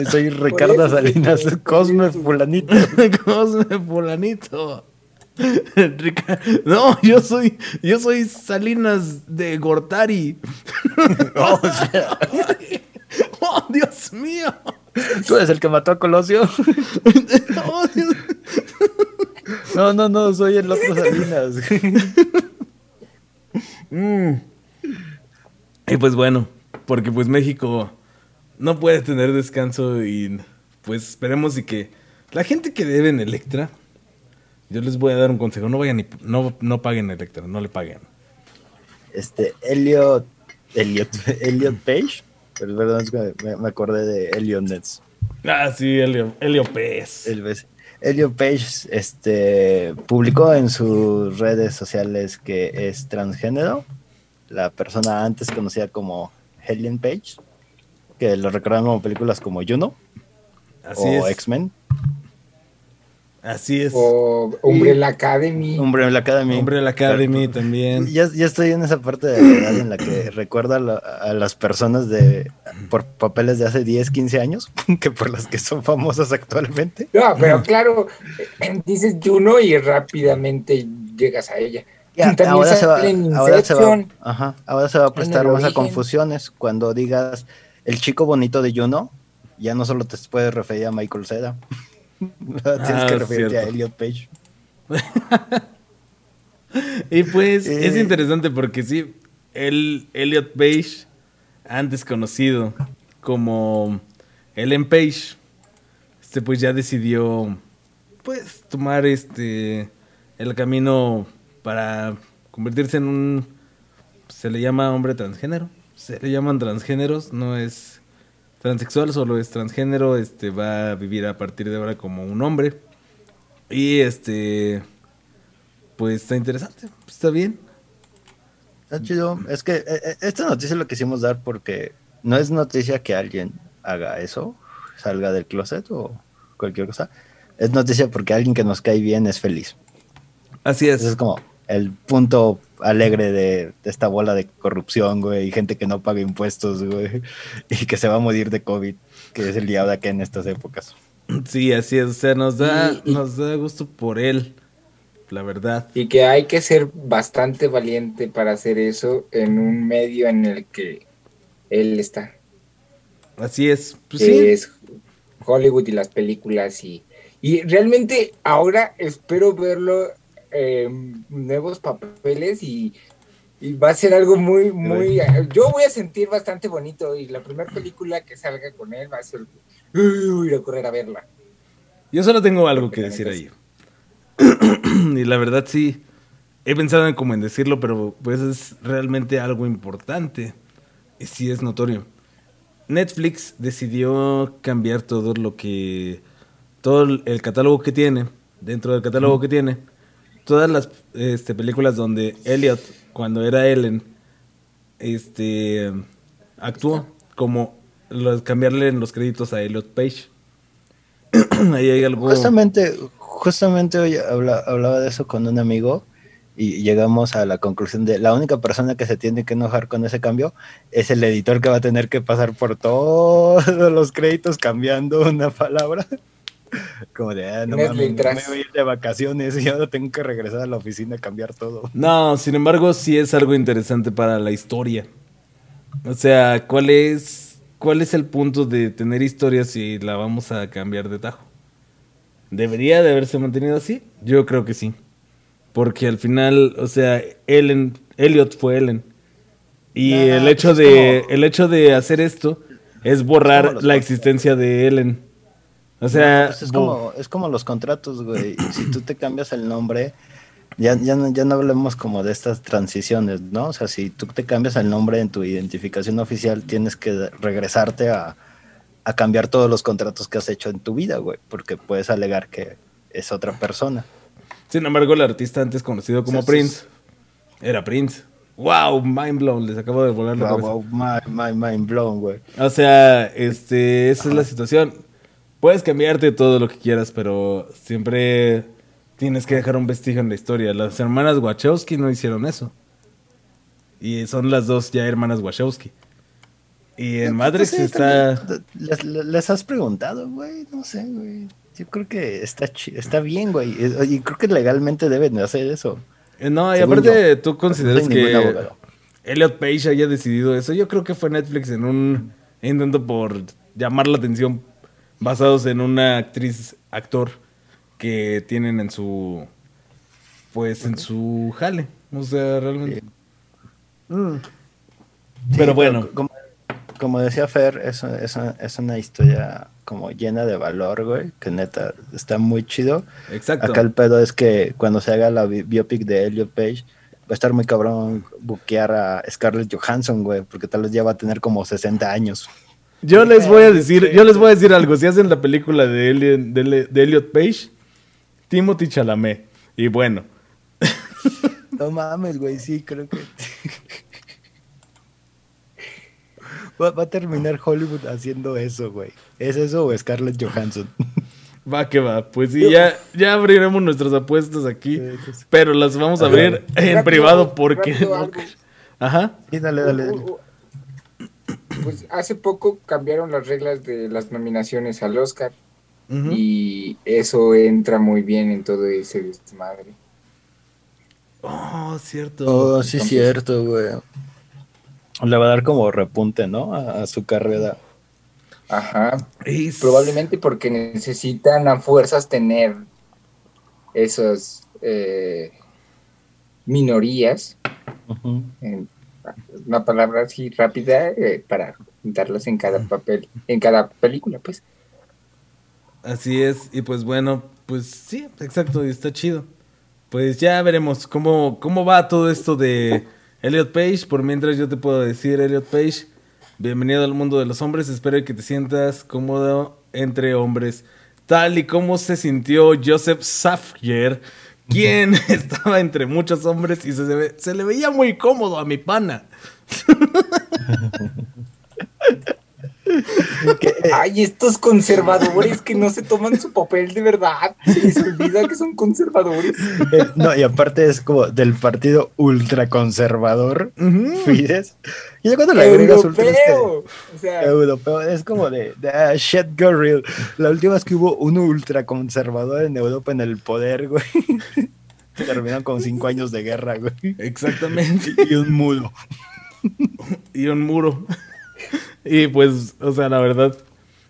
Soy Ricardo Salinas. Cosme Fulanito. Cosme fulanito. No, yo soy, yo soy Salinas de Gortari. Oh, Oh, Dios mío. ¿Tú eres el que mató a Colosio? Oh, Dios- No, no, no, soy el otro Salinas. Mm. Y pues bueno, porque pues México no puede tener descanso y pues esperemos y que la gente que debe en Electra, yo les voy a dar un consejo, no vayan y no, no paguen Electra, no le paguen. Este, Elliot, Elliot, Elliot Page. Perdón, es que me, me acordé de Elliot Nets. Ah, sí, Helio, Helio Pérez. El vez- Elliot Page este, publicó en sus redes sociales que es transgénero. La persona antes conocida como Helen Page, que lo recordaron como películas como Juno Así o. X-Men. Así es. O Umbrella Academy. Umbrella Academy. Umbrella Academy también. Ya, ya estoy en esa parte de la edad en la que recuerda a, la- a las personas de por papeles de hace 10, 15 años que por las que son famosas actualmente. No, pero claro, eh, dices Juno y rápidamente llegas a ella. Ya, ahora, se va, ahora, se va, ahora se va a prestar más a confusiones cuando digas el chico bonito de Juno, ya no solo te puedes referir a Michael Cera, tienes Ah, que referirte a. Elliot Page. Y pues Eh. es interesante porque sí, el Elliot Page, antes conocido como Ellen Page, este pues ya decidió pues tomar este el camino para convertirse en un se le llama hombre transgénero, se le llaman transgéneros, no es transexual, solo es transgénero, este va a vivir a partir de ahora como un hombre. Y este pues está interesante, está bien. Está chido. Es que eh, eh, esta noticia lo quisimos dar porque no es noticia que alguien haga eso, salga del closet o cualquier cosa. Es noticia porque alguien que nos cae bien es feliz. Así es es. como el punto alegre de, de esta bola de corrupción, güey, y gente que no paga impuestos, güey, y que se va a morir de COVID, que es el diablo acá en estas épocas. Sí, así es. O sea, nos da, Y- nos da gusto por él, la verdad. Y que hay que ser bastante valiente para hacer eso en un medio en el que él está. Así es. Pues que sí. es Hollywood y las películas y, y realmente ahora espero verlo en nuevos papeles y, y va a ser algo muy, muy... Yo voy a sentir bastante bonito y la primera película que salga con él va a ser... Uy, ir a correr a verla. Yo solo tengo algo que decir ahí. y la verdad sí, he pensado en como en decirlo, pero pues es realmente algo importante. Y sí es notorio. Netflix decidió cambiar todo lo que... Todo el- el catálogo que tiene, dentro del catálogo que tiene, todas las este, películas donde Elliot, cuando era Ellen, este actuó como los, cambiarle en los créditos a Elliot Page. Ahí hay algo. Justamente, justamente hoy habla- hablaba de eso con un amigo y llegamos a la conclusión de la única persona que se tiene que enojar con ese cambio es el editor que va a tener que pasar por todos los créditos cambiando una palabra. Como de, ah, no me voy a ir de vacaciones y ahora tengo que regresar a la oficina a cambiar todo. No, sin embargo, sí es algo interesante para la historia. O sea, ¿cuál es, cuál es el punto de tener historia si la vamos a cambiar de tajo? ¿Debería de haberse mantenido así? Yo creo que sí. Porque al final, o sea, Ellen, Elliot fue Ellen. Y el hecho de como- el hecho de hacer esto es borrar la existencia de Ellen. O sea, Pues es, como, es como los contratos, güey. Si tú te cambias el nombre, ya, ya, no, ya no hablemos como de estas transiciones, ¿no? O sea, si tú te cambias el nombre en tu identificación oficial, tienes que regresarte a, a cambiar todos los contratos que has hecho en tu vida, güey, porque puedes alegar que es otra persona. Sin embargo, el artista antes conocido como Prince era Prince. ¡Wow! Mind blown, les acabo de volar la Wow, cabeza. wow, my, my mind blown, güey. O sea, este, esa es la situación. Puedes cambiarte todo lo que quieras, pero siempre tienes que dejar un vestigio en la historia. Las hermanas Wachowski no hicieron eso. Y son las dos ya hermanas Wachowski. Y en Matrix No sé, está... ¿Les, les has preguntado, güey? No sé, güey. Yo creo que está, está bien, güey. Y creo que legalmente deben de hacer eso. Eh, No, y Según aparte yo. tú consideras No que. Elliot Page haya decidido eso. Yo creo que fue Netflix en un intento por llamar la atención basados en una actriz, actor que tienen en su pues en su jale. O sea, realmente. Mm. Pero bueno, Como, como decía Fer, es, es, es una historia como llena de valor, güey, que neta está muy chido. exacto. Acá el pedo es que cuando se haga la bi- biopic de Elliot Page, va a estar muy cabrón buquear a Scarlett Johansson, güey, porque tal vez ya va a tener como 60 años. Yo les voy a decir, yo les voy a decir algo. Si hacen la película de, Elliot, de, de Elliot Page, Timothy Chalamet. Y bueno, No mames, güey, sí, creo que... va, va a terminar Hollywood haciendo eso, güey. ¿Es eso o Scarlett Johansson? Va que va, pues sí, ya, ya abriremos nuestras apuestas aquí, pero las vamos a abrir en Rápido, privado porque... rápido. Ajá. Sí, dale, dale, dale. Uh, uh, Pues hace poco cambiaron las reglas de las nominaciones al Oscar y eso entra muy bien en todo ese desmadre. Oh, cierto. Oh, sí, Entonces- cierto, güey. Le va a dar como repunte, ¿no? A, a su carrera. Ajá. Es- Probablemente porque necesitan a fuerzas tener esas eh, minorías, en- una palabra así rápida, eh, para juntarlas en cada papel, en cada película, pues. Así es, y pues bueno, pues sí, exacto, y está chido. Pues ya veremos cómo, cómo va todo esto de Elliot Page. Por mientras yo te puedo decir, Elliot Page, bienvenido al mundo de los hombres. Espero que te sientas cómodo entre hombres. Tal y como se sintió Joseph Safger, quien estaba entre muchos hombres y se, se le veía muy cómodo a mi pana. Ay, estos conservadores que no se toman su papel de verdad. Se les olvida que son conservadores. eh, no, y aparte es como del partido ultraconservador, Ujú. Fidesz. Y ya cuando le agregas ultra Europeo. O sea, europeo, es como de, de ah, shit go real. La última vez que hubo un ultraconservador en Europa en el poder, güey. Terminaron con cinco años de guerra, güey. Exactamente. Y un mudo. y un muro. Y pues, o sea, la verdad,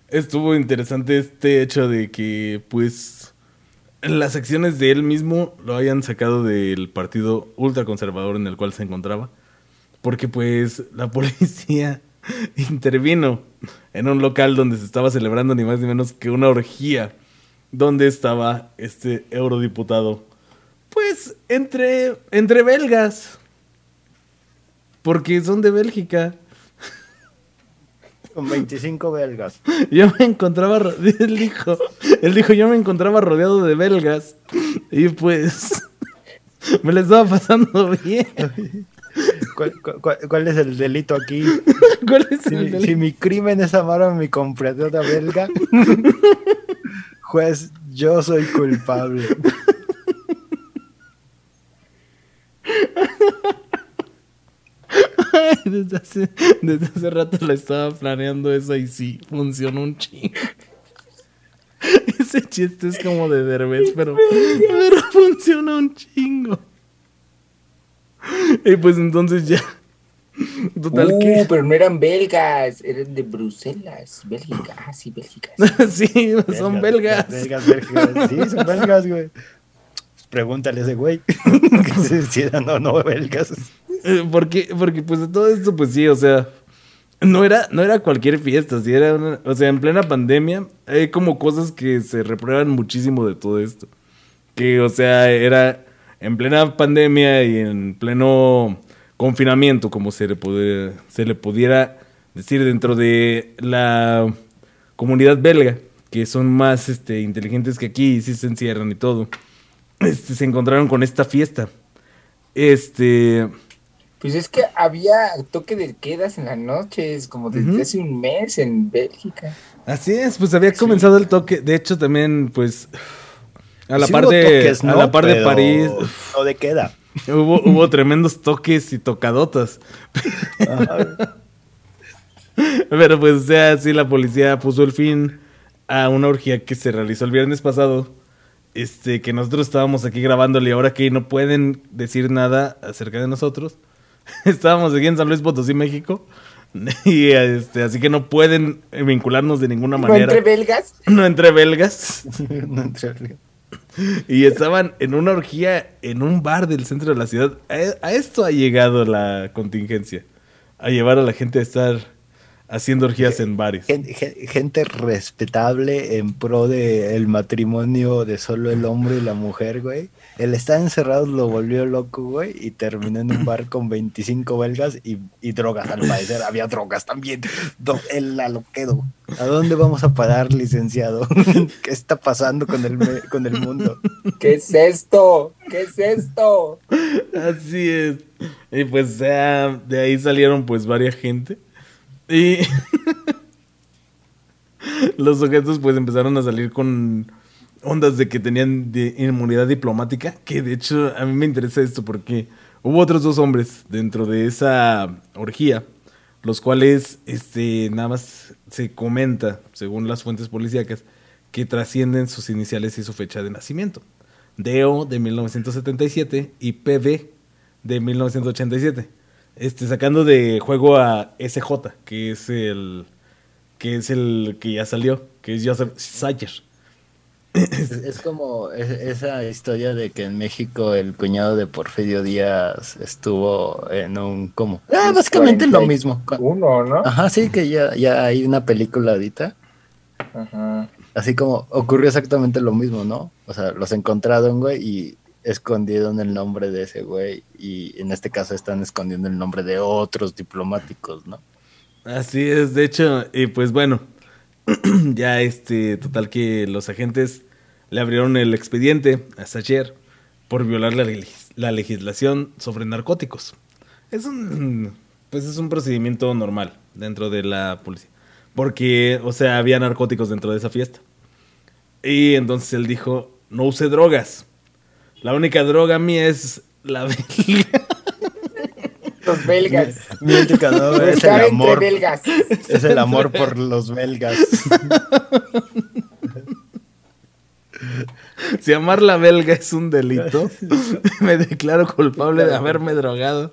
estuvo interesante este hecho de que, pues, las acciones de él mismo lo hayan sacado del partido ultraconservador en el cual se encontraba. Porque, pues, la policía intervino en un local donde se estaba celebrando ni más ni menos que una orgía. Donde estaba este eurodiputado. Pues, entre, entre belgas. Porque son de Bélgica. Con 25 belgas. Yo me encontraba, él dijo, él dijo, yo me encontraba rodeado de belgas y pues me le estaba pasando bien. ¿Cuál, cuál- cuál- cuál es el delito aquí? ¿Cuál es Si, el mi- delito? si mi crimen es amar a mi compatriota belga, juez, yo soy culpable. Desde hace, desde hace rato la estaba planeando eso y sí, funcionó un chingo. Ese chiste es como de Derbez, pero, pero funciona un chingo. Y pues entonces ya. Total uh, que. pero no eran belgas, eran de Bruselas, Bélgica. Ah, sí, Bélgica. sí, son belgas. Belgas, belgas. Sí, son belgas, güey. Pregúntale a ese güey. si eran o no belgas. Eh, Porque, porque pues todo esto, pues sí, o sea, no era, no era cualquier fiesta, sí era o sea, en plena pandemia hay como cosas que se reprueban muchísimo de todo esto. Que, o sea, era en plena pandemia y en pleno confinamiento, como se le, se le pudiera decir dentro de la comunidad belga, que son más este, inteligentes que aquí y sí se encierran y todo. Este, se encontraron con esta fiesta. Este... Pues es que había toque de quedas en las noches, como desde hace un mes en Bélgica. Así es, pues había comenzado el toque. De hecho, también, pues, a la Sí par de, toques, a la par de París, No de queda. hubo, hubo tremendos toques y tocadotas. Ajá. Pero pues, o sea, sí, la policía puso el fin a una orgía que se realizó el viernes pasado. Este, que nosotros estábamos aquí grabándole y ahora que no pueden decir nada acerca de nosotros. Estábamos aquí en San Luis Potosí, México. Y este, así que no pueden vincularnos de ninguna ¿No manera. entre belgas? No entre belgas. No entré- Y estaban en una orgía en un bar del centro de la ciudad. A, a esto ha llegado la contingencia. A llevar a la gente a estar haciendo orgías en bares. Gen- gen- Gente respetable en pro del matrimonio de solo el hombre y la mujer, güey. El estar encerrado lo volvió loco, güey, y terminó en un bar con 25 belgas y, y drogas, al parecer. Había drogas también. Do- El aloquedo. ¿A dónde vamos a parar, licenciado? ¿Qué está pasando con el, con el mundo? ¿Qué es esto? ¿Qué es esto? Así es. Y pues o sea, de ahí salieron pues varias gente. Y los sujetos pues empezaron a salir con ondas de que tenían inmunidad diplomática, que de hecho a mí me interesa esto porque hubo otros dos hombres dentro de esa orgía, los cuales este, nada más se comenta, según las fuentes policíacas, que trascienden sus iniciales y su fecha de nacimiento. DO de 1977 y PB de 1987. Este, sacando de juego a SJ, que es el que es el que ya salió, que es Joseph Sayer. Es, como esa historia de que en México el cuñado de Porfirio Díaz estuvo en un como ah, básicamente lo mismo. Uno, ¿no? Ajá, sí, que ya, ya hay una película ahorita. Ajá. Así como ocurrió exactamente lo mismo, ¿no? O sea, los encontraron, güey, y escondieron el nombre de ese güey. Y en este caso están escondiendo el nombre de otros diplomáticos, ¿no? Así es, de hecho, y pues bueno, ya este, total que los agentes le abrieron el expediente a Sacher por violar la, la legislación sobre narcóticos. Es un, pues es un procedimiento normal dentro de la policía. Porque, o sea, había narcóticos dentro de esa fiesta. Y entonces él dijo, no use drogas. La única droga mía es la belga. Los belgas. Mi, es el amor. Belgas. Es el amor por los belgas. Si amar la belga es un delito, me declaro culpable de haberme drogado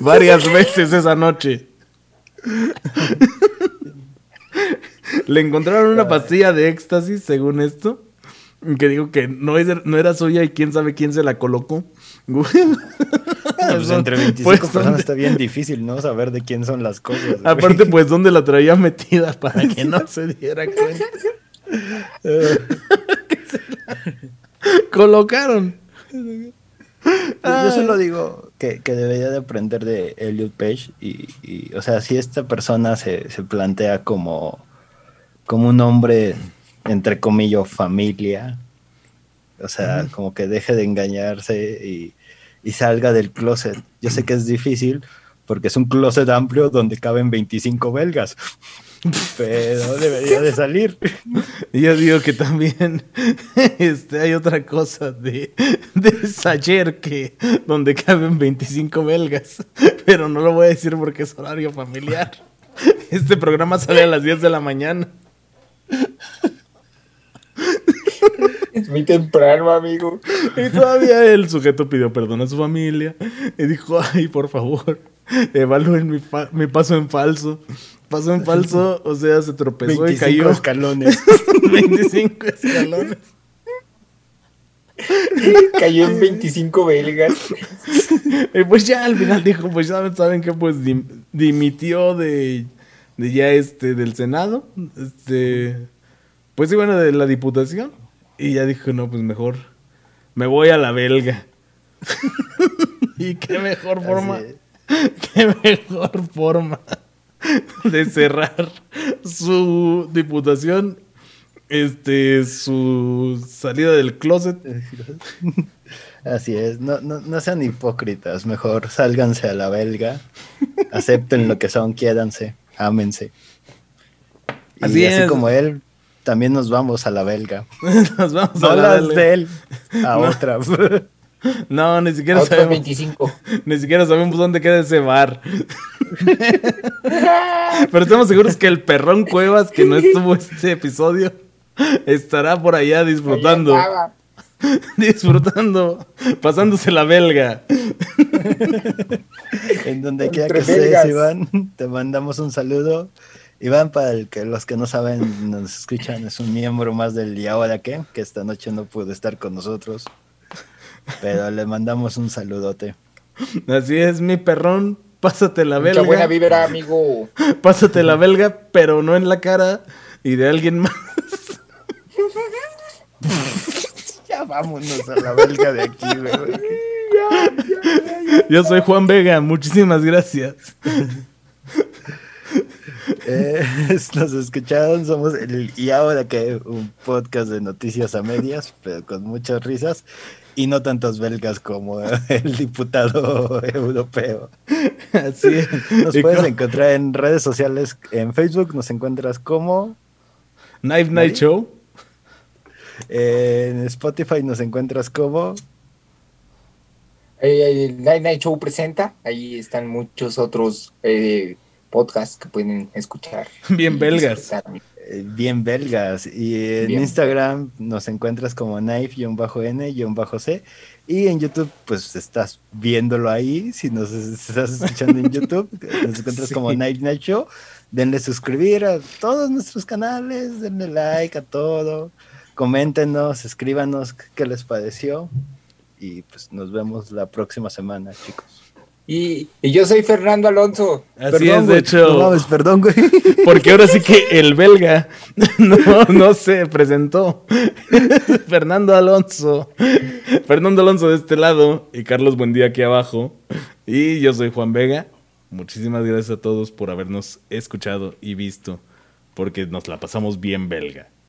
varias veces esa noche. Le encontraron una pastilla de éxtasis, según esto. Que digo que no, no era suya y quién sabe quién se la colocó. Pues entre 25 pues, personas está bien difícil, ¿no? Saber de quién son las cosas. Aparte, pues, ¿dónde la traía metida para que no se diera cuenta? se colocaron. Yo solo digo que, debería de aprender de Elliot Page y, o sea, si esta persona se, se plantea como, como un hombre, entre comillas, familia, o sea, como que deje de engañarse y, y, salga del closet. Yo sé que es difícil porque es un closet amplio donde caben 25 belgas. Pero debería de salir. Yo digo que también este, hay otra cosa de, de Sayer que donde caben 25 belgas. Pero no lo voy a decir porque es horario familiar. Este programa sale a las 10 de la mañana. Es muy temprano, amigo. Y todavía el sujeto pidió perdón a su familia y dijo, ay, por favor, evalúen mi, mi paso en falso. Pasó en falso, o sea, se tropezó y cayó. escalones. 25 escalones. cayó en 25 belgas. Y pues ya al final dijo, pues ya saben que pues dimitió de, de ya este del Senado. Este pues sí, bueno, de la diputación. Y ya dijo, no, pues mejor me voy a la belga. y qué mejor forma. Qué mejor forma de cerrar su diputación, este, su salida del closet. Así es, no, no, sean hipócritas, mejor sálganse a la belga, acepten lo que son, quiédanse, ámense. Y así, así como él, también nos vamos a la belga. nos vamos a la belga. de él, a otra. No, ni siquiera sabemos. 25. Ni siquiera sabemos dónde queda ese bar. Pero estamos seguros que el perrón Cuevas, que no estuvo este episodio, estará por allá disfrutando. disfrutando, pasándose la belga. en donde quiera que estés, Iván, te mandamos un saludo. Iván, para el que los que no saben, nos escuchan, es un miembro más del ¿Y ahora qué? Que esta noche no pudo estar con nosotros. Pero le mandamos un saludote. Así es, mi perrón. Pásate la belga. Mucha buena vibra, amigo. Pásate la belga, pero no en la cara y de alguien más. ya vámonos a la belga de aquí, güey. Yo soy Juan Vega, muchísimas gracias. Eh, nos escucharon, somos el y ahora que un podcast de noticias a medias, pero con muchas risas y no tantos belgas como el diputado europeo. Así es. Nos puedes encontrar en redes sociales, en Facebook nos encuentras como Knife Night Show. En Spotify nos encuentras como eh, Night Night Show presenta, ahí están muchos otros eh, podcasts que pueden escuchar. Bien belgas. Eh, bien belgas. Y en Instagram nos encuentras como knife-n-c. Y en YouTube, pues estás viéndolo ahí. Si nos estás escuchando en YouTube, nos encuentras como Knife Night Show. Denle suscribir a todos nuestros canales, denle like a todo. Coméntenos, escríbanos qué les pareció. Y pues nos vemos la próxima semana, chicos. Y, yo soy Fernando Alonso. Así es, de hecho. No perdón, güey. Porque ahora sí que el belga no, no se presentó. Fernando Alonso. Fernando Alonso de este lado y Carlos Buendía aquí abajo. Y yo soy Juan Vega. Muchísimas gracias a todos por habernos escuchado y visto. Porque nos la pasamos bien belga.